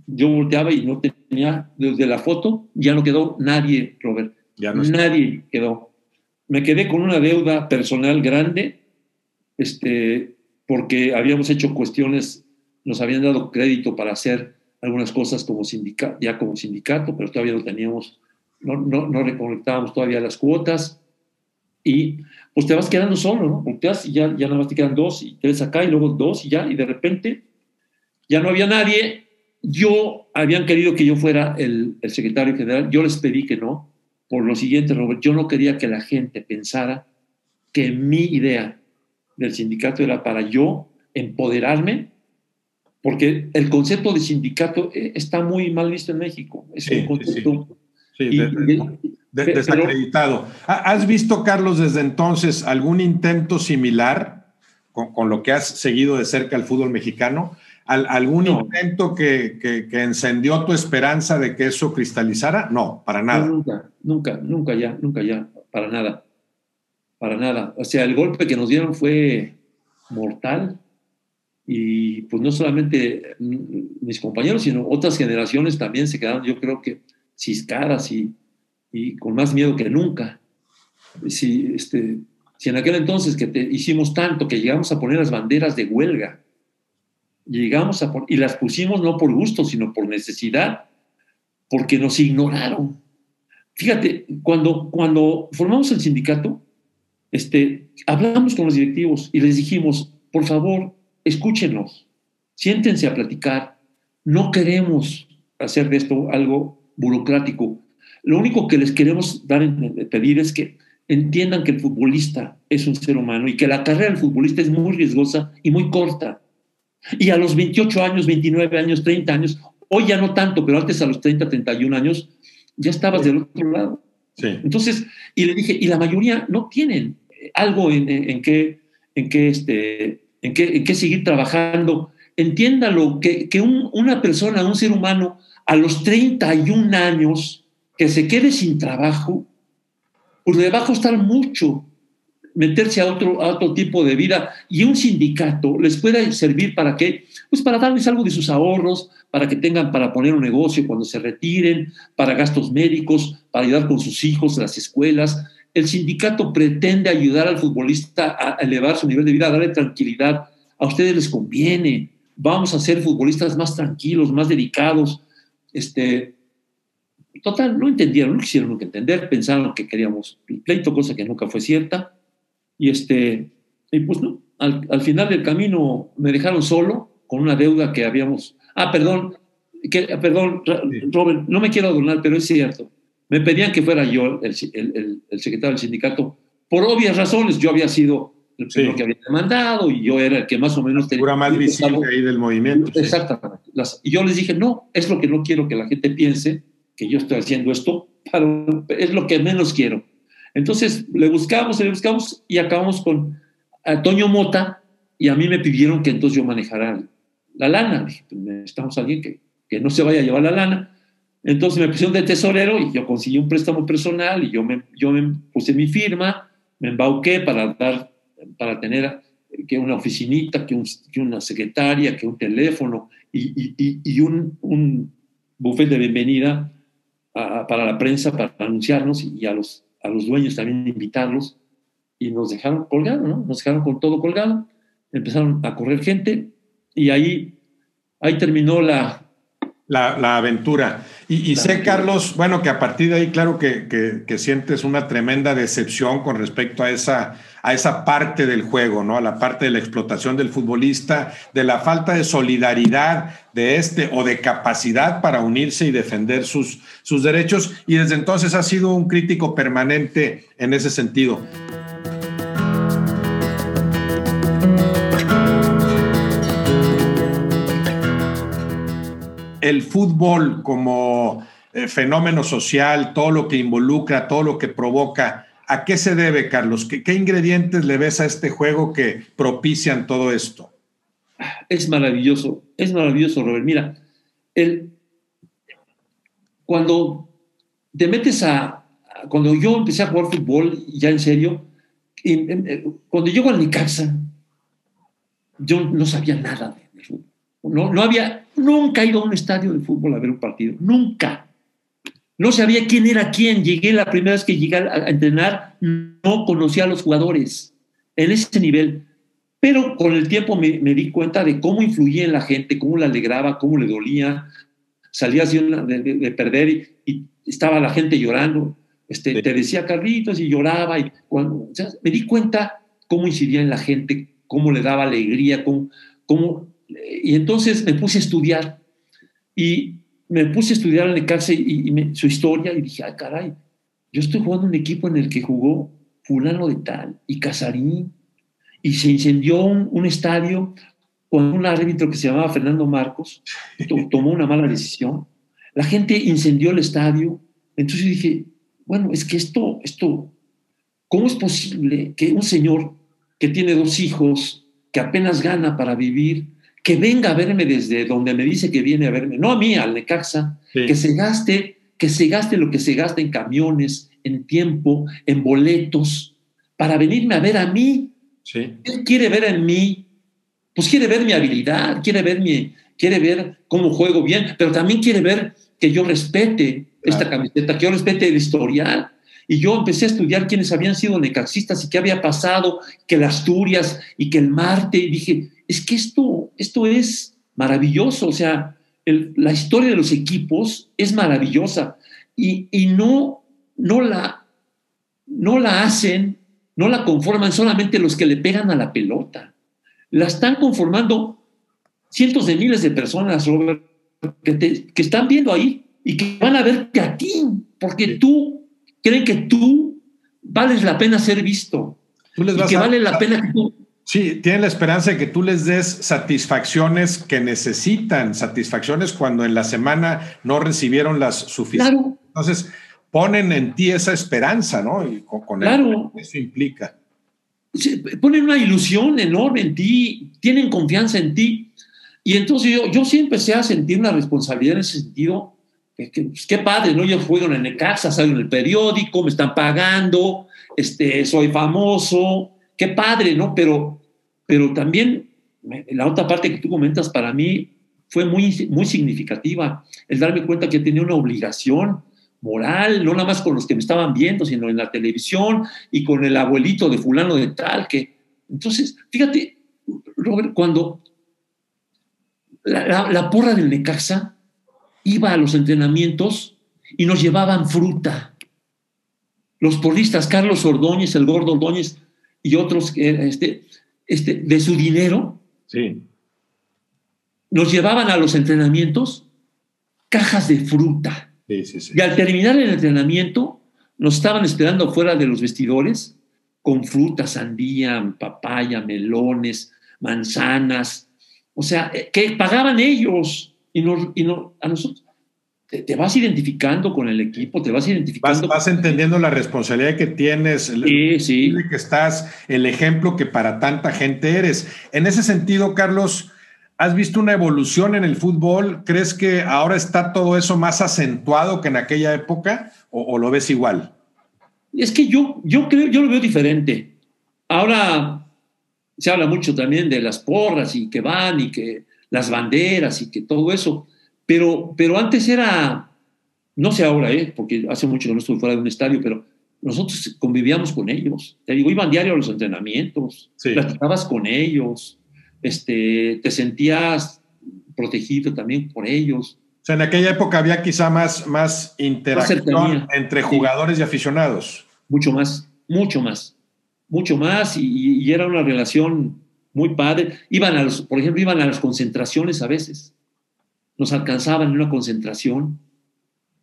yo volteaba y no tenía, desde la foto, ya no quedó nadie, Robert. Ya no nadie quedó me quedé con una deuda personal grande, este, porque habíamos hecho cuestiones, nos habían dado crédito para hacer algunas cosas como sindicato, ya como sindicato, pero todavía no teníamos, no, no, no reconectábamos todavía las cuotas y pues te vas quedando solo, ¿no? Volteas y ya, ya nada más te quedan dos y tres acá y luego dos y ya, y de repente ya no había nadie. Yo, habían querido que yo fuera el, el secretario general, yo les pedí que no, por lo siguiente, Robert, yo no quería que la gente pensara que mi idea del sindicato era para yo empoderarme, porque el concepto de sindicato eh, está muy mal visto en México. Es un concepto... desacreditado. ¿Has visto, Carlos, desde entonces algún intento similar con, con, lo que has seguido de cerca el fútbol mexicano? ¿Algún intento que, que, encendió tu esperanza de que eso cristalizara? No, para nada. nunca, nunca, nunca ya, nunca ya, para nada, para nada. O sea, el golpe que nos dieron fue mortal y pues no solamente mis compañeros, sino otras generaciones también se quedaron, yo creo que ciscadas y, y con más miedo que nunca. Si, este, si en aquel entonces que te, hicimos tanto que llegamos a poner las banderas de huelga, llegamos a y las pusimos no por gusto, sino por necesidad, porque nos ignoraron. Fíjate, cuando, cuando formamos el sindicato, este, hablamos con los directivos y les dijimos, por favor, escúchenos, siéntense a platicar, no queremos hacer de esto algo burocrático. Lo único que les queremos dar pedir es que entiendan que el futbolista es un ser humano y que la carrera del futbolista es muy riesgosa y muy corta. Y a los 28 años, 29 años, 30 años, hoy ya no tanto, pero antes a los 30, 31 años, ya estabas del otro lado. Entonces, y le dije, y la mayoría no tienen algo en, en, qué, en, qué, este, en, qué, en qué seguir trabajando. Entiéndalo, que, que una persona, un ser humano, a los 31 años, que se quede sin trabajo, pues le va a costar mucho meterse a otro, a otro tipo de vida y un sindicato les pueda servir para qué? Pues para darles algo de sus ahorros, para que tengan para poner un negocio cuando se retiren, para gastos médicos, para ayudar con sus hijos, las escuelas. El sindicato pretende ayudar al futbolista a elevar su nivel de vida, a darle tranquilidad. A ustedes les conviene. Vamos a ser futbolistas más tranquilos, más dedicados. Este, total, no entendieron, no quisieron entender, pensaron que queríamos pleito, cosa que nunca fue cierta y, este, y pues no, al, final del camino me dejaron solo con una deuda que habíamos... Ah, perdón, que, perdón, Robert, no me quiero adornar, pero es cierto. Me pedían que fuera yo el, el, el, secretario del sindicato. Por obvias razones, yo había sido el primero que había demandado y yo era el que más o menos tenía. más visible ahí del movimiento. Exactamente. y yo les dije, no, es lo que no quiero que la gente piense, que yo estoy haciendo esto, pero es lo que menos quiero. Entonces le buscamos, le buscamos y acabamos con Toño Mota y a mí me pidieron que entonces yo manejara la lana. Dije, pues necesitamos a alguien que, que no se vaya a llevar la lana. Entonces me pusieron de tesorero y yo conseguí un préstamo personal y yo me, yo me puse mi firma, me embauqué para, dar, para tener que una oficinita, que, una secretaria, que un teléfono y, y, y un, un buffet de bienvenida para la prensa, para anunciarnos y a los a los dueños también invitarlos y nos dejaron colgado, ¿no? Nos dejaron con todo colgado, empezaron a correr gente y ahí, ahí terminó la... La, aventura. Y, sé, Carlos, bueno, que a partir de ahí, claro que, que, sientes una tremenda decepción con respecto a esa, a esa parte del juego, ¿no? A la parte de la explotación del futbolista, de la falta de solidaridad de este o de capacidad para unirse y defender sus, sus derechos. Y desde entonces ha sido un crítico permanente en ese sentido. El fútbol como eh, fenómeno social, todo lo que involucra, todo lo que provoca, ¿a qué se debe, Carlos? ¿Qué, ¿Qué, ingredientes le ves a este juego que propician todo esto? Es maravilloso, es maravilloso, Robert. Mira, el, cuando te metes a, cuando yo empecé a jugar fútbol, ya en serio, cuando llego a mi casa, yo no sabía nada de. No, no había, nunca ido a un estadio de fútbol a ver un partido, nunca. No sabía quién era quién. Llegué la primera vez que llegué a entrenar, no conocía a los jugadores en ese nivel. Pero con el tiempo me, di cuenta de cómo influía en la gente, cómo la alegraba, cómo le dolía. Salía así de, perder y, estaba la gente llorando. Este, Te decía Carlitos y lloraba. Y cuando, me di cuenta cómo incidía en la gente, cómo le daba alegría, cómo, cómo, y entonces me puse a estudiar. Y me puse a estudiar en el cárcel y, su historia y dije, ay, caray, yo estoy jugando un equipo en el que jugó fulano de tal y Casarín y se incendió un, estadio con un árbitro que se llamaba Fernando Marcos, tomó una mala decisión, la gente incendió el estadio, entonces dije, bueno, es que esto, esto, ¿cómo es posible que un señor que tiene dos hijos, que apenas gana para vivir, que venga a verme desde donde me dice que viene a verme, no a mí, al Necaxa, que se gaste, que se gaste lo que se gasta en camiones, en tiempo, en boletos, para venirme a ver a mí. Sí. Él quiere ver en mí, pues quiere ver mi habilidad, quiere ver mi, quiere ver cómo juego bien, pero también quiere ver que yo respete esta camiseta, que yo respete el historial. Y yo empecé a estudiar quiénes habían sido necaxistas y qué había pasado, que las Asturias y que el Marte, y dije, es que esto, esto es maravilloso, o sea, la historia de los equipos es maravillosa y, y no, no, la, no la hacen, no la conforman solamente los que le pegan a la pelota, la están conformando cientos de miles de personas, Robert, que, que están viendo ahí y que van a ver que a ti, porque tú creen que tú vales la pena ser visto. Tú les y que vale la pena que tú Sí, tienen la esperanza de que tú les des satisfacciones que necesitan, satisfacciones cuando en la semana no recibieron las suficientes. Claro. Entonces, ponen en ti esa esperanza, ¿no? Y con, con claro. eso implica. Ponen una ilusión enorme en ti, tienen confianza en ti. Y entonces yo, yo sí empecé a sentir una responsabilidad en ese sentido. Pues, qué padre, ¿no? Yo juego en el casa, salgo en el periódico, me están pagando, este, soy famoso, qué padre, ¿no? Pero, pero también la otra parte que tú comentas para mí fue muy, muy significativa, el darme cuenta que tenía una obligación moral, no nada más con los que me estaban viendo, sino en la televisión y con el abuelito de fulano de tal, que entonces, fíjate, Robert, cuando la porra del Necaxa iba a los entrenamientos y nos llevaban fruta. Los porristas, Carlos Ordóñez, el gordo Ordóñez, y otros este, este, de su dinero, sí. nos llevaban a los entrenamientos cajas de fruta. Sí, sí, sí. Y al terminar el entrenamiento, nos estaban esperando fuera de los vestidores con fruta, sandía, papaya, melones, manzanas. O sea, eh, que pagaban ellos y, nos, y no, a nosotros te, te, vas identificando con el equipo, te vas identificando. Vas, vas entendiendo la responsabilidad que tienes, sí, sí. que estás, el ejemplo que para tanta gente eres. En ese sentido, Carlos, ¿has visto una evolución en el fútbol? ¿Crees que ahora está todo eso más acentuado que en aquella época o, o lo ves igual? Es que yo, yo creo, yo lo veo diferente. Ahora se habla mucho también de las porras y que van y que las banderas y que todo eso. Pero, pero antes era, no sé ahora, ¿eh? porque hace mucho que no estuve fuera de un estadio, pero nosotros convivíamos con ellos. Te digo, iban diario a los entrenamientos, sí. platicabas con ellos, este, te sentías protegido también por ellos. O sea, en aquella época había quizá más, más interacción más entre jugadores sí. y aficionados. Mucho más, mucho más, mucho más, y, y, era una relación muy padre. Iban a los, por ejemplo, iban a las concentraciones a veces nos alcanzaban en una concentración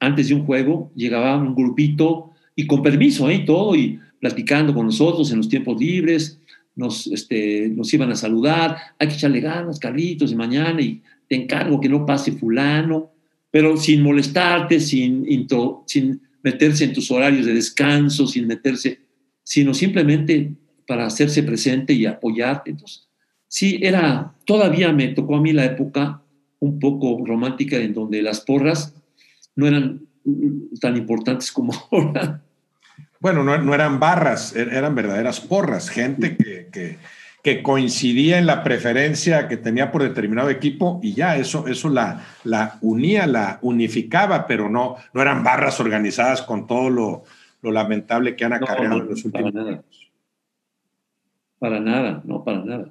antes de un juego, llegaba un grupito y con permiso ¿eh? y todo, y platicando con nosotros en los tiempos libres, nos, este, nos iban a saludar, hay que echarle ganas, Carlitos, de mañana, y te encargo que no pase fulano, pero sin molestarte, sin, intro, sin meterse en tus horarios de descanso, sin meterse, sino simplemente para hacerse presente y apoyarte. Entonces, sí, era, todavía me tocó a mí la época un poco romántica en donde las porras no eran tan importantes como (laughs) ahora. Bueno, no, no eran barras, er, eran verdaderas porras, gente que, que, que, coincidía en la preferencia que tenía por determinado equipo y ya eso, eso la, la unía, la unificaba, pero no, no eran barras organizadas con todo lo, lo lamentable que han acarreado no, en los últimos nada. Para nada, no, para nada.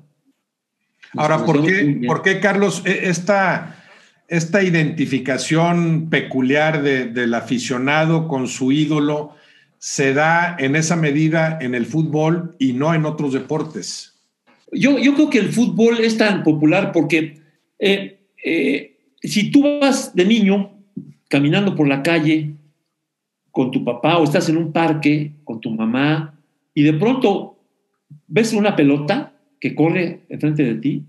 Ahora, ¿por qué, ¿por qué, Carlos, esta, esta identificación peculiar de, del aficionado con su ídolo se da en esa medida en el fútbol y no en otros deportes? Yo, yo creo que el fútbol es tan popular porque eh, eh, si tú vas de niño caminando por la calle con tu papá o estás en un parque con tu mamá y de pronto ves una pelota, que corre enfrente de ti,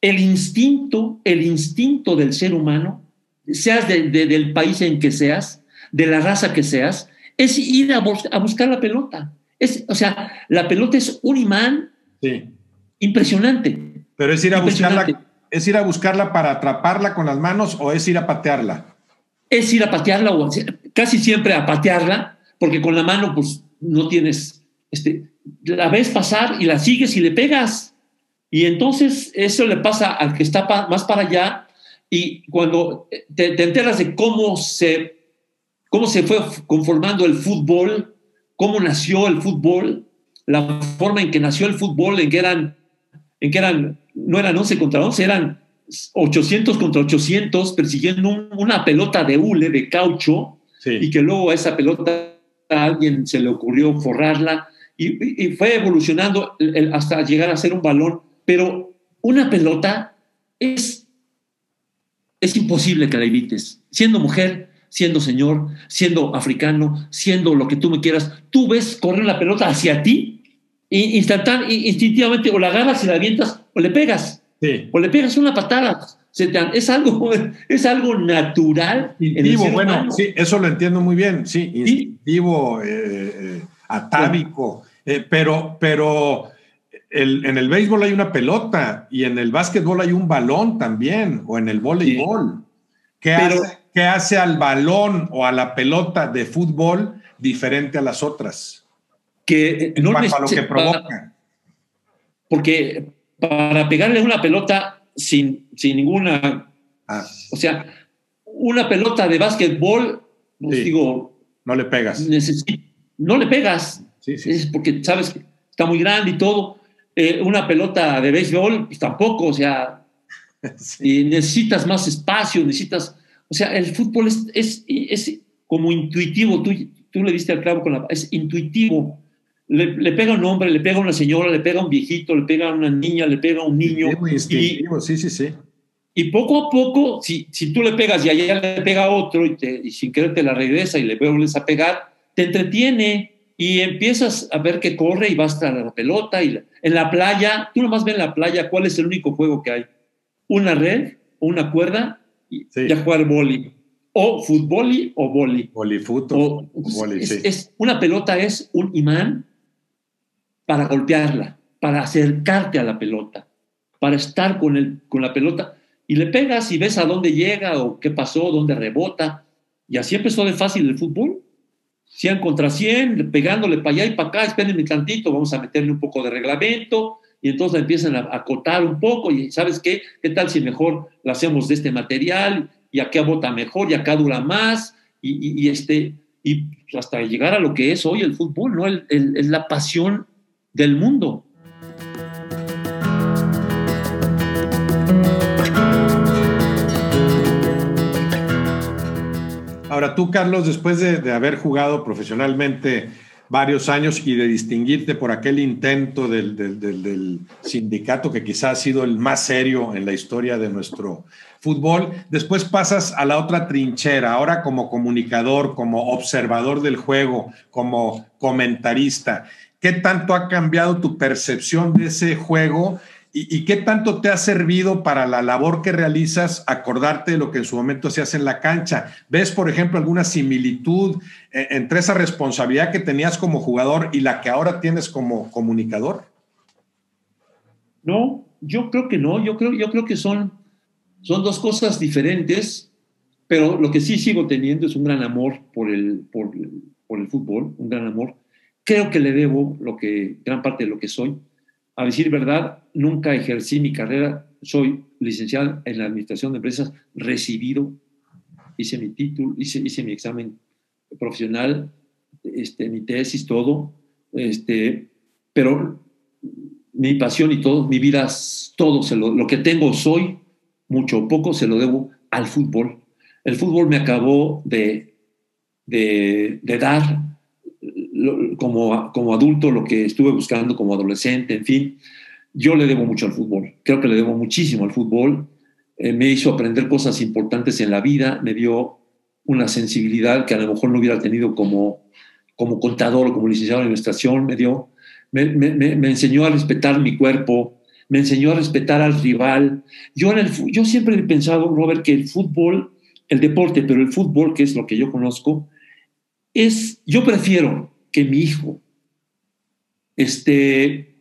el instinto, el instinto del ser humano, seas de, de, del país en que seas, de la raza que seas, es ir a, bus a buscar la pelota. Es, o sea, la pelota es un imán sí. impresionante. Pero es ir a buscarla, ¿Es ir a buscarla para atraparla con las manos o es ir a patearla? Es ir a patearla o casi siempre a patearla, porque con la mano pues no tienes, este, la ves pasar y la sigues y le pegas. Y entonces eso le pasa al que está más para allá y cuando te, enteras de cómo se, cómo se fue conformando el fútbol, cómo nació el fútbol, la forma en que nació el fútbol, en que eran, en que eran no eran 11 contra 11, eran 800 contra 800 persiguiendo una pelota de hule, de caucho, y que luego a esa pelota a alguien se le ocurrió forrarla y, fue evolucionando hasta llegar a ser un balón, pero una pelota es, es imposible que la evites, siendo mujer, siendo señor, siendo africano, siendo lo que tú me quieras, tú ves correr la pelota hacia ti, instantáneamente, instintivamente o la agarras y la avientas o le pegas. O le pegas una patada. es, algo, (laughs) es algo natural. Instintivo, bueno, sí, eso lo entiendo muy bien. Sí, instintivo, eh, eh, atávico. Eh, pero, pero en el béisbol hay una pelota y en el básquetbol hay un balón también, o en el voleibol. ¿Qué, hace, ¿Qué hace al balón o a la pelota de fútbol diferente a las otras? Que no lo que provoca. Porque para pegarle una pelota sin, sin ninguna. Ah. O sea, una pelota de básquetbol, pues digo. No le pegas. No le pegas. Es porque sabes que está muy grande y todo. Eh, una pelota de béisbol, pues tampoco, o sea. (laughs) Y necesitas más espacio, necesitas. O sea, el fútbol es, es, es como intuitivo. Tú, tú le diste al clavo con la. Es intuitivo le, pega a un hombre, le pega a una señora, le pega a un viejito, le pega a una niña, le pega a un niño. y, sí, sí, sí. Y poco a poco, si, si tú le pegas y allá le pega a otro y, sin querer te la regresa y le vuelves a pegar, te entretiene y empiezas a ver que corre y va hasta la pelota. Y en la playa, tú nomás ves en la playa cuál es el único juego que hay. Una red o una cuerda y, a jugar boli. O fútbol o boli. Boli, fútbol. es, una pelota es un imán para golpearla, para acercarte a la pelota, para estar con, el, con la pelota y le pegas y ves a dónde llega o qué pasó, dónde rebota. Y así empezó de fácil el fútbol. 100 contra 100, pegándole para allá y para acá, espérenme tantito, vamos a meterle un poco de reglamento y entonces empiezan a acotar un poco y ¿sabes qué? ¿Qué tal si mejor lo hacemos de este material y acá bota mejor y acá dura más y, este y hasta llegar a lo que es hoy el fútbol, ¿no? El, la pasión del mundo. Ahora tú, Carlos, después de, haber jugado profesionalmente varios años y de distinguirte por aquel intento del, del, sindicato que quizás ha sido el más serio en la historia de nuestro fútbol, después pasas a la otra trinchera, ahora como comunicador, como observador del juego, como comentarista. ¿Qué tanto ha cambiado tu percepción de ese juego y, qué tanto te ha servido para la labor que realizas acordarte de lo que en su momento se hace en la cancha? ¿Ves, por ejemplo, alguna similitud eh, entre esa responsabilidad que tenías como jugador y la que ahora tienes como comunicador? No, yo creo que no, yo creo, yo creo que son, son dos cosas diferentes, pero lo que sí sigo teniendo es un gran amor por el, por, por el fútbol, un gran amor Creo que le debo lo que, gran parte de lo que soy. A decir verdad, nunca ejercí mi carrera. Soy licenciado en la administración de empresas, recibido, hice mi título, hice, hice mi examen profesional, este, mi tesis, todo. Este, pero mi pasión y todo, mi vida, todo, se lo, lo que tengo soy, mucho o poco, se lo debo al fútbol. El fútbol me acabó de, de, de dar como, como adulto, lo que estuve buscando como adolescente, en fin, yo le debo mucho al fútbol. Creo que le debo muchísimo al fútbol. Eh, me hizo aprender cosas importantes en la vida, me dio una sensibilidad que a lo mejor no hubiera tenido como, como contador o como licenciado en administración, me dio, me, me, me, enseñó a respetar mi cuerpo, me enseñó a respetar al rival. Yo, en el, yo siempre he pensado, Robert, que el fútbol, el deporte, pero el fútbol, que es lo que yo conozco, es, yo prefiero que mi hijo este,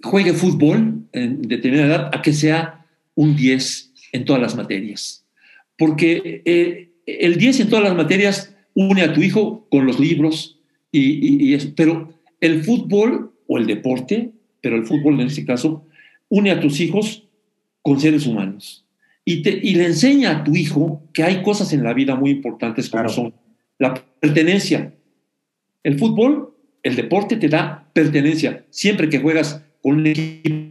juegue fútbol en determinada edad a que sea un 10 en todas las materias. Porque eh, el 10 en todas las materias une a tu hijo con los libros, y, pero el fútbol o el deporte, pero el fútbol en este caso, une a tus hijos con seres humanos. Y, te, y le enseña a tu hijo que hay cosas en la vida muy importantes como son la pertenencia. El fútbol, el deporte te da pertenencia. Siempre que juegas con un equipo,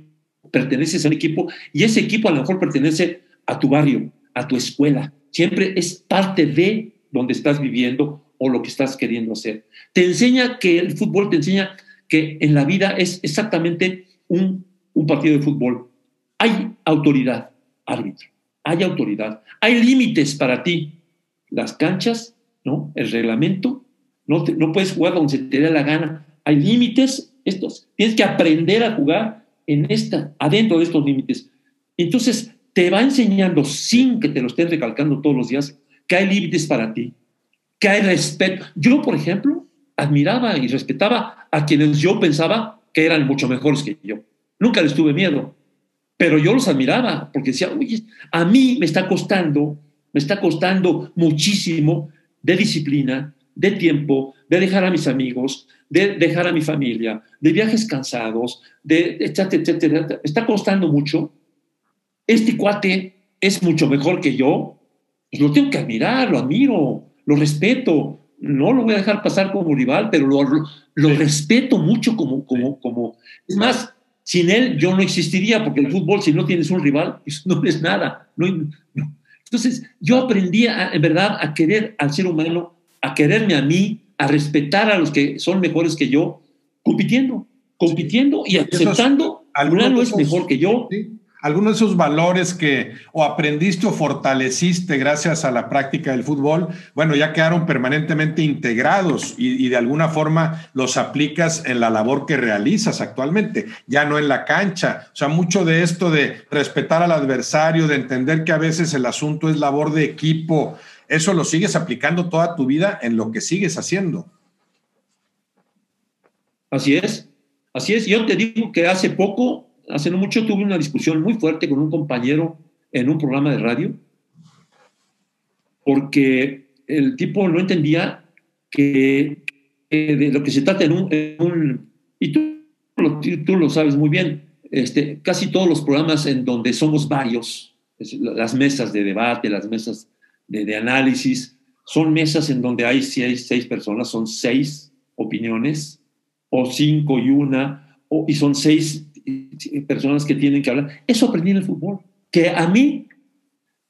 perteneces a un equipo y ese equipo a lo mejor pertenece a tu barrio, a tu escuela. Siempre es parte de donde estás viviendo o lo que estás queriendo hacer. Te enseña que el fútbol te enseña que en la vida es exactamente un, un partido de fútbol. Hay autoridad, árbitro, hay autoridad, hay límites para ti. Las canchas, ¿no? El reglamento, no, puedes jugar donde se te dé la gana. Hay límites, estos. Tienes que aprender a jugar en esta, adentro de estos límites. Entonces, te va enseñando sin que te lo estén recalcando todos los días que hay límites para ti, que hay respeto. Yo, por ejemplo, admiraba y respetaba a quienes yo pensaba que eran mucho mejores que yo. Nunca les tuve miedo, pero yo los admiraba porque decía, oye, a mí me está costando, me está costando muchísimo de disciplina, de tiempo, de dejar a mis amigos, de dejar a mi familia, de viajes cansados, de etcétera, etcétera. Está costando mucho. Este cuate es mucho mejor que yo, pues lo tengo que admirar, lo admiro, lo respeto, no lo voy a dejar pasar como rival, pero lo, lo, respeto mucho como, como, como... Es más, sin él yo no existiría, porque el fútbol, si no tienes un rival, no es nada. No, Entonces, yo aprendí, en verdad, a querer al ser humano, a quererme a mí, a respetar a los que son mejores que yo, compitiendo, compitiendo y aceptando, no es mejor que yo. Sí algunos de esos valores que o aprendiste o fortaleciste gracias a la práctica del fútbol, bueno, ya quedaron permanentemente integrados y, de alguna forma los aplicas en la labor que realizas actualmente, ya no en la cancha. O sea, mucho de esto de respetar al adversario, de entender que a veces el asunto es labor de equipo, eso lo sigues aplicando toda tu vida en lo que sigues haciendo. Así es, así es. Yo te digo que hace poco hace no mucho tuve una discusión muy fuerte con un compañero en un programa de radio, porque el tipo no entendía que, de lo que se trata en un... y tú, tú, lo sabes muy bien, este, casi todos los programas en donde somos varios, las mesas de debate, las mesas de, análisis, son mesas en donde hay seis, seis personas, son seis opiniones, o cinco y una, o, y son seis personas que tienen que hablar. Eso aprendí en el fútbol. Que a mí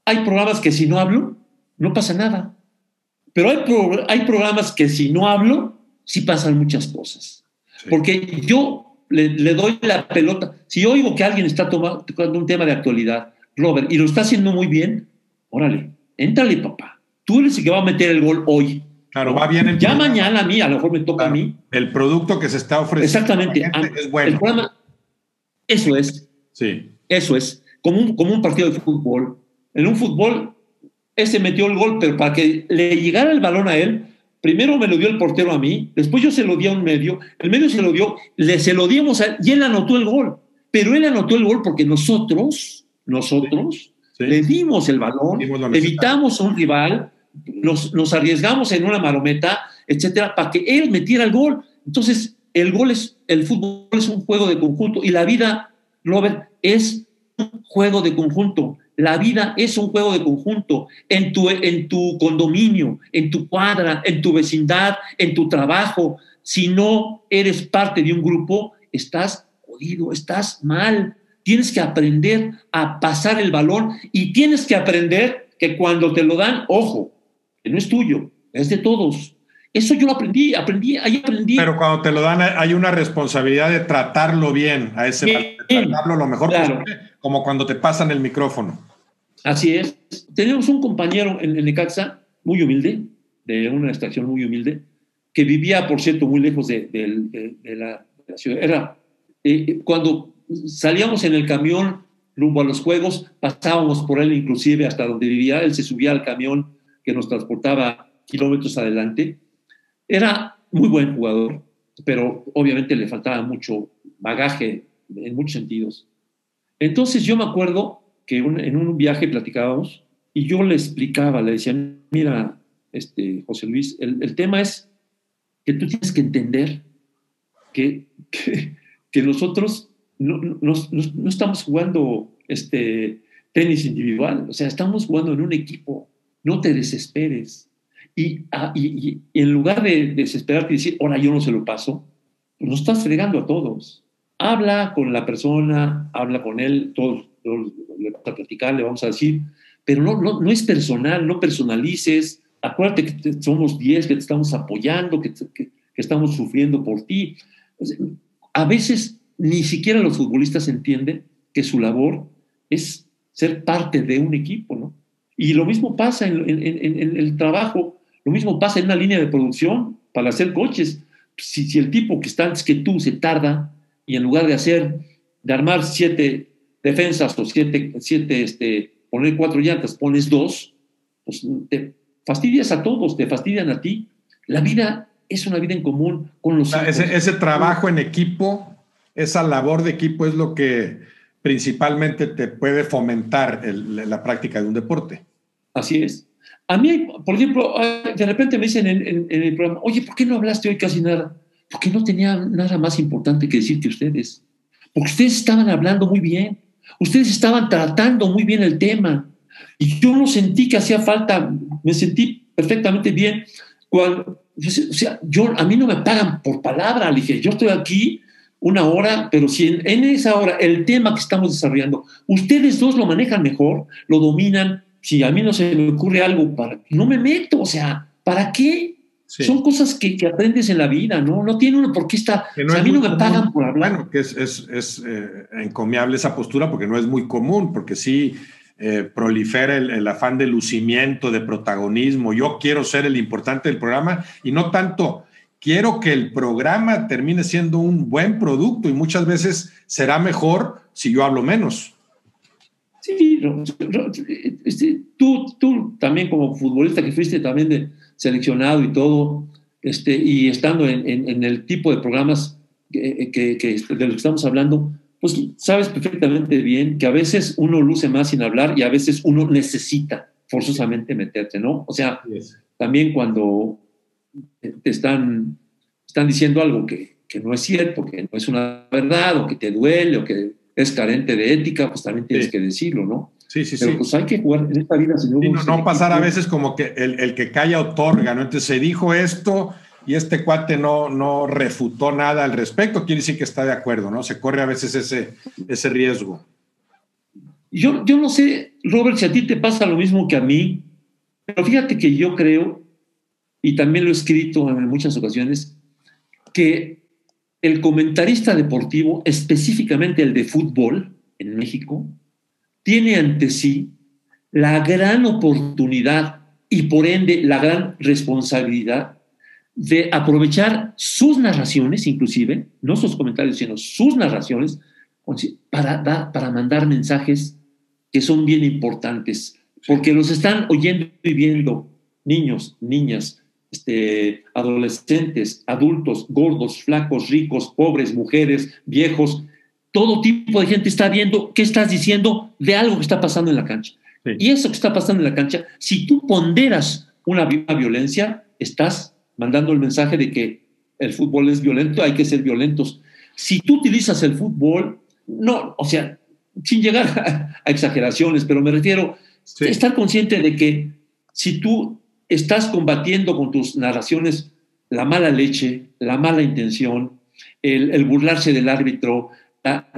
hay programas que si no hablo, no pasa nada. Pero hay, hay programas que si no hablo, sí pasan muchas cosas. Porque yo le, doy la pelota. Si yo oigo que alguien está tocando un tema de actualidad, Robert, y lo está haciendo muy bien, órale, éntrale, papá. Tú eres el que va a meter el gol hoy. Claro, va bien. El ya mañana a mí, a lo mejor me toca a mí. El producto que se está ofreciendo. Exactamente. es bueno. El programa, eso es. Sí. Eso es. Como un, como un partido de fútbol. En un fútbol, ese metió el gol, pero para que le llegara el balón a él, primero me lo dio el portero a mí, después yo se lo di a un medio, el medio se lo dio, le, se lo dimos a él y él anotó el gol. Pero él anotó el gol porque nosotros, nosotros, le dimos el balón, evitamos a un rival, nos, nos arriesgamos en una marometa, etcétera, para que él metiera el gol. Entonces, el gol es, el fútbol es un juego de conjunto y la vida, Robert, es un juego de conjunto. La vida es un juego de conjunto en tu, en tu condominio, en tu cuadra, en tu vecindad, en tu trabajo. Si no eres parte de un grupo, estás jodido, estás mal. Tienes que aprender a pasar el balón y tienes que aprender que cuando te lo dan, ojo, que no es tuyo, es de todos. Eso yo lo aprendí, aprendí, ahí aprendí. Pero cuando te lo dan, hay una responsabilidad de tratarlo bien, a ese de tratarlo lo mejor posible, como cuando te pasan el micrófono. Así es. Tenemos un compañero en, en Necaxa, muy humilde, de una estación muy humilde, que vivía, por cierto, muy lejos de, la, ciudad. Era, eh, cuando salíamos en el camión rumbo a los juegos, pasábamos por él inclusive hasta donde vivía, él se subía al camión que nos transportaba kilómetros adelante era muy buen jugador, pero obviamente le faltaba mucho bagaje en muchos sentidos. Entonces yo me acuerdo que en un viaje platicábamos y yo le explicaba, le decía, mira, este, José Luis, el, tema es que tú tienes que entender que, (laughs) que, nosotros no, no, no, estamos jugando este, tenis individual, o sea, estamos jugando en un equipo, no te desesperes. Y, ah, y, en lugar de desesperarte y decir, ahora yo no se lo paso, pues nos estás fregando a todos. Habla con la persona, habla con él, todos, le vamos a platicar, le vamos a decir, pero no, no, no es personal, no personalices, acuérdate que somos 10, que te estamos apoyando, que, que, estamos sufriendo por ti. A veces ni siquiera los futbolistas entienden que su labor es ser parte de un equipo, ¿no? Y lo mismo pasa en, en, el trabajo, lo mismo pasa en una línea de producción para hacer coches. Si, si, el tipo que está antes que tú se tarda y en lugar de hacer, de armar siete defensas o siete, siete este, poner cuatro llantas, pones dos, pues te, fastidias a todos, te fastidian a ti. La vida es una vida en común con los... ese, ese, trabajo en equipo, esa labor de equipo es lo que principalmente te puede fomentar la práctica de un deporte. Así es. A mí, por ejemplo, de repente me dicen en, el programa, oye, ¿por qué no hablaste hoy casi nada? Porque no tenía nada más importante que decir que ustedes. Porque ustedes estaban hablando muy bien. Ustedes estaban tratando muy bien el tema. Y yo no sentí que hacía falta, me sentí perfectamente bien. Cuando, o sea, yo, a mí no me pagan por palabra, le dije, yo estoy aquí una hora, pero si en, esa hora el tema que estamos desarrollando, ustedes dos lo manejan mejor, lo dominan, si a mí no se me ocurre algo, para, no me meto, o sea, ¿para qué? Son cosas que, que, aprendes en la vida, ¿no? No tiene uno por qué estar. a mí no me pagan por hablar. Bueno, que es, es, es eh, encomiable esa postura porque no es muy común, porque sí eh, prolifera el, afán de lucimiento, de protagonismo. Yo quiero ser el importante del programa y no tanto quiero que el programa termine siendo un buen producto y muchas veces será mejor si yo hablo menos. Sí, este, tú, tú también como futbolista que fuiste también de seleccionado y todo, este, y estando en, el tipo de programas que, que, que, de los que estamos hablando, pues sabes perfectamente bien que a veces uno luce más sin hablar y a veces uno necesita forzosamente meterte, ¿no? O sea, también cuando te están, están diciendo algo que, que, no es cierto, que no es una verdad, o que te duele, o que es carente de ética, pues también tienes que decirlo, ¿no? Sí, sí, Pero pues hay que jugar en esta vida. Señor, no, no pasar a veces como que el, el que calla otorga, ¿no? Entonces se dijo esto y este cuate no, no refutó nada al respecto, quiere decir que está de acuerdo, ¿no? Se corre a veces ese, ese riesgo. Yo, yo no sé, Robert, si a ti te pasa lo mismo que a mí, pero fíjate que yo creo, y también lo he escrito en muchas ocasiones, que el comentarista deportivo, específicamente el de fútbol en México, tiene ante sí la gran oportunidad y por ende la gran responsabilidad de aprovechar sus narraciones, inclusive, no sus comentarios, sino sus narraciones, para, para mandar mensajes que son bien importantes, porque los están oyendo y viendo niños, niñas, este, adolescentes, adultos, gordos, flacos, ricos, pobres, mujeres, viejos, todo tipo de gente está viendo qué estás diciendo de algo que está pasando en la cancha. Y eso que está pasando en la cancha, si tú ponderas una violencia, estás mandando el mensaje de que el fútbol es violento, hay que ser violentos. Si tú utilizas el fútbol, no, o sea, sin llegar (laughs) a, exageraciones, pero me refiero a estar consciente de que si tú estás combatiendo con tus narraciones la mala leche, la mala intención, el, burlarse del árbitro,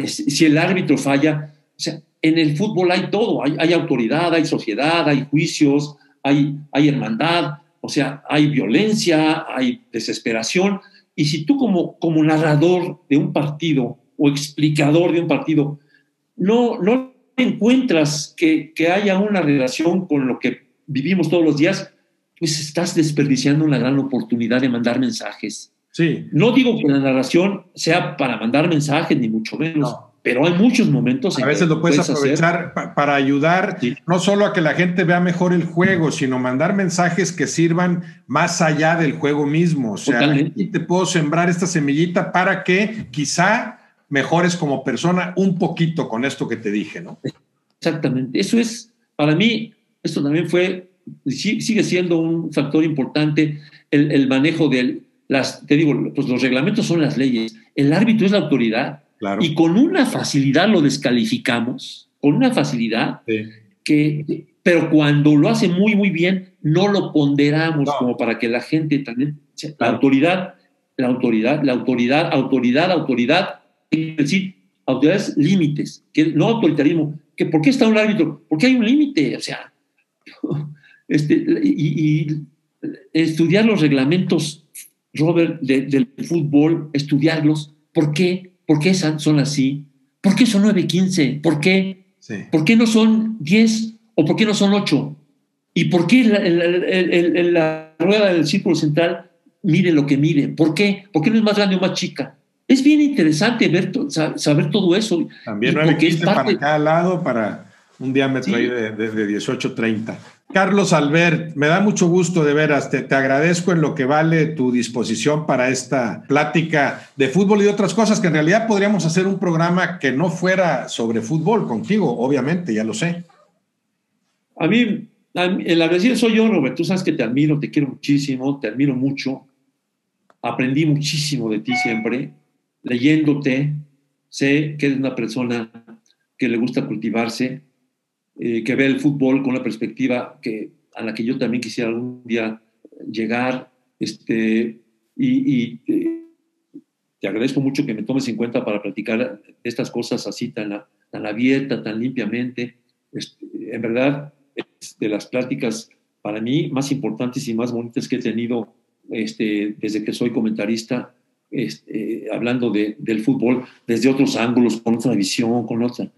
si el árbitro falla, o sea, en el fútbol hay todo, hay, autoridad, hay sociedad, hay juicios, hay, hay hermandad, o sea, hay violencia, hay desesperación. Y si tú como, como narrador de un partido o explicador de un partido no, no encuentras que, que haya una relación con lo que vivimos todos los días, pues estás desperdiciando una gran oportunidad de mandar mensajes. Sí. No digo que la narración sea para mandar mensajes, ni mucho menos pero hay muchos momentos en a veces lo puedes, aprovechar para ayudar no solo a que la gente vea mejor el juego, sino mandar mensajes que sirvan más allá del juego mismo. O sea, y te puedo sembrar esta semillita para que quizá mejores como persona un poquito con esto que te dije, ¿no? Exactamente. Eso es, para mí, esto también fue, sigue siendo un factor importante el, manejo de las, te digo, pues los reglamentos son las leyes, el árbitro es la autoridad y con una facilidad lo descalificamos, con una facilidad que, pero cuando lo hace muy, muy bien, no lo ponderamos como para que la gente también, la autoridad, la autoridad, la autoridad, autoridad, autoridad, es decir, autoridades límites, que no autoritarismo, que ¿por qué está un árbitro? Porque hay un límite, o sea, este, y, estudiar los reglamentos, Robert, del fútbol, estudiarlos, ¿por qué? ¿Por qué son así? ¿Por qué son 9-15? ¿Por qué? ¿Por qué no son 10 o por qué no son 8? ¿Y por qué la, rueda del círculo central mide lo que mide? ¿Por qué? ¿Por qué no es más grande o más chica? Es bien interesante ver, saber todo eso. También 9-15 para cada lado para un diámetro ahí de, de, 18-30. Carlos Albert, me da mucho gusto de veras, te, te, agradezco en lo que vale tu disposición para esta plática de fútbol y de otras cosas, que en realidad podríamos hacer un programa que no fuera sobre fútbol contigo, obviamente, ya lo sé. A mí, el agradecido soy yo, Robert, tú sabes que te admiro, te quiero muchísimo, te admiro mucho, aprendí muchísimo de ti siempre, leyéndote, sé que eres una persona que le gusta cultivarse, eh, que ve el fútbol con una perspectiva que, a la que yo también quisiera algún día llegar. Este, y, eh, te agradezco mucho que me tomes en cuenta para platicar estas cosas así tan, tan abierta, tan limpiamente. Este, en verdad, es de las pláticas para mí más importantes y más bonitas que he tenido este, desde que soy comentarista, este, hablando de, del fútbol desde otros ángulos, con otra visión, con otra,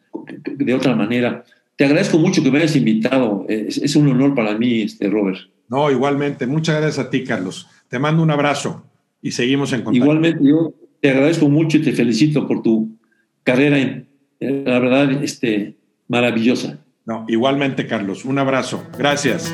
de otra manera. Te agradezco mucho que me hayas invitado. Es, un honor para mí, este, Robert. No, igualmente. Muchas gracias a ti, Carlos. Te mando un abrazo y seguimos en contacto. Igualmente, yo te agradezco mucho y te felicito por tu carrera, eh, la verdad, este, maravillosa. No, igualmente, Carlos. Un abrazo. Gracias.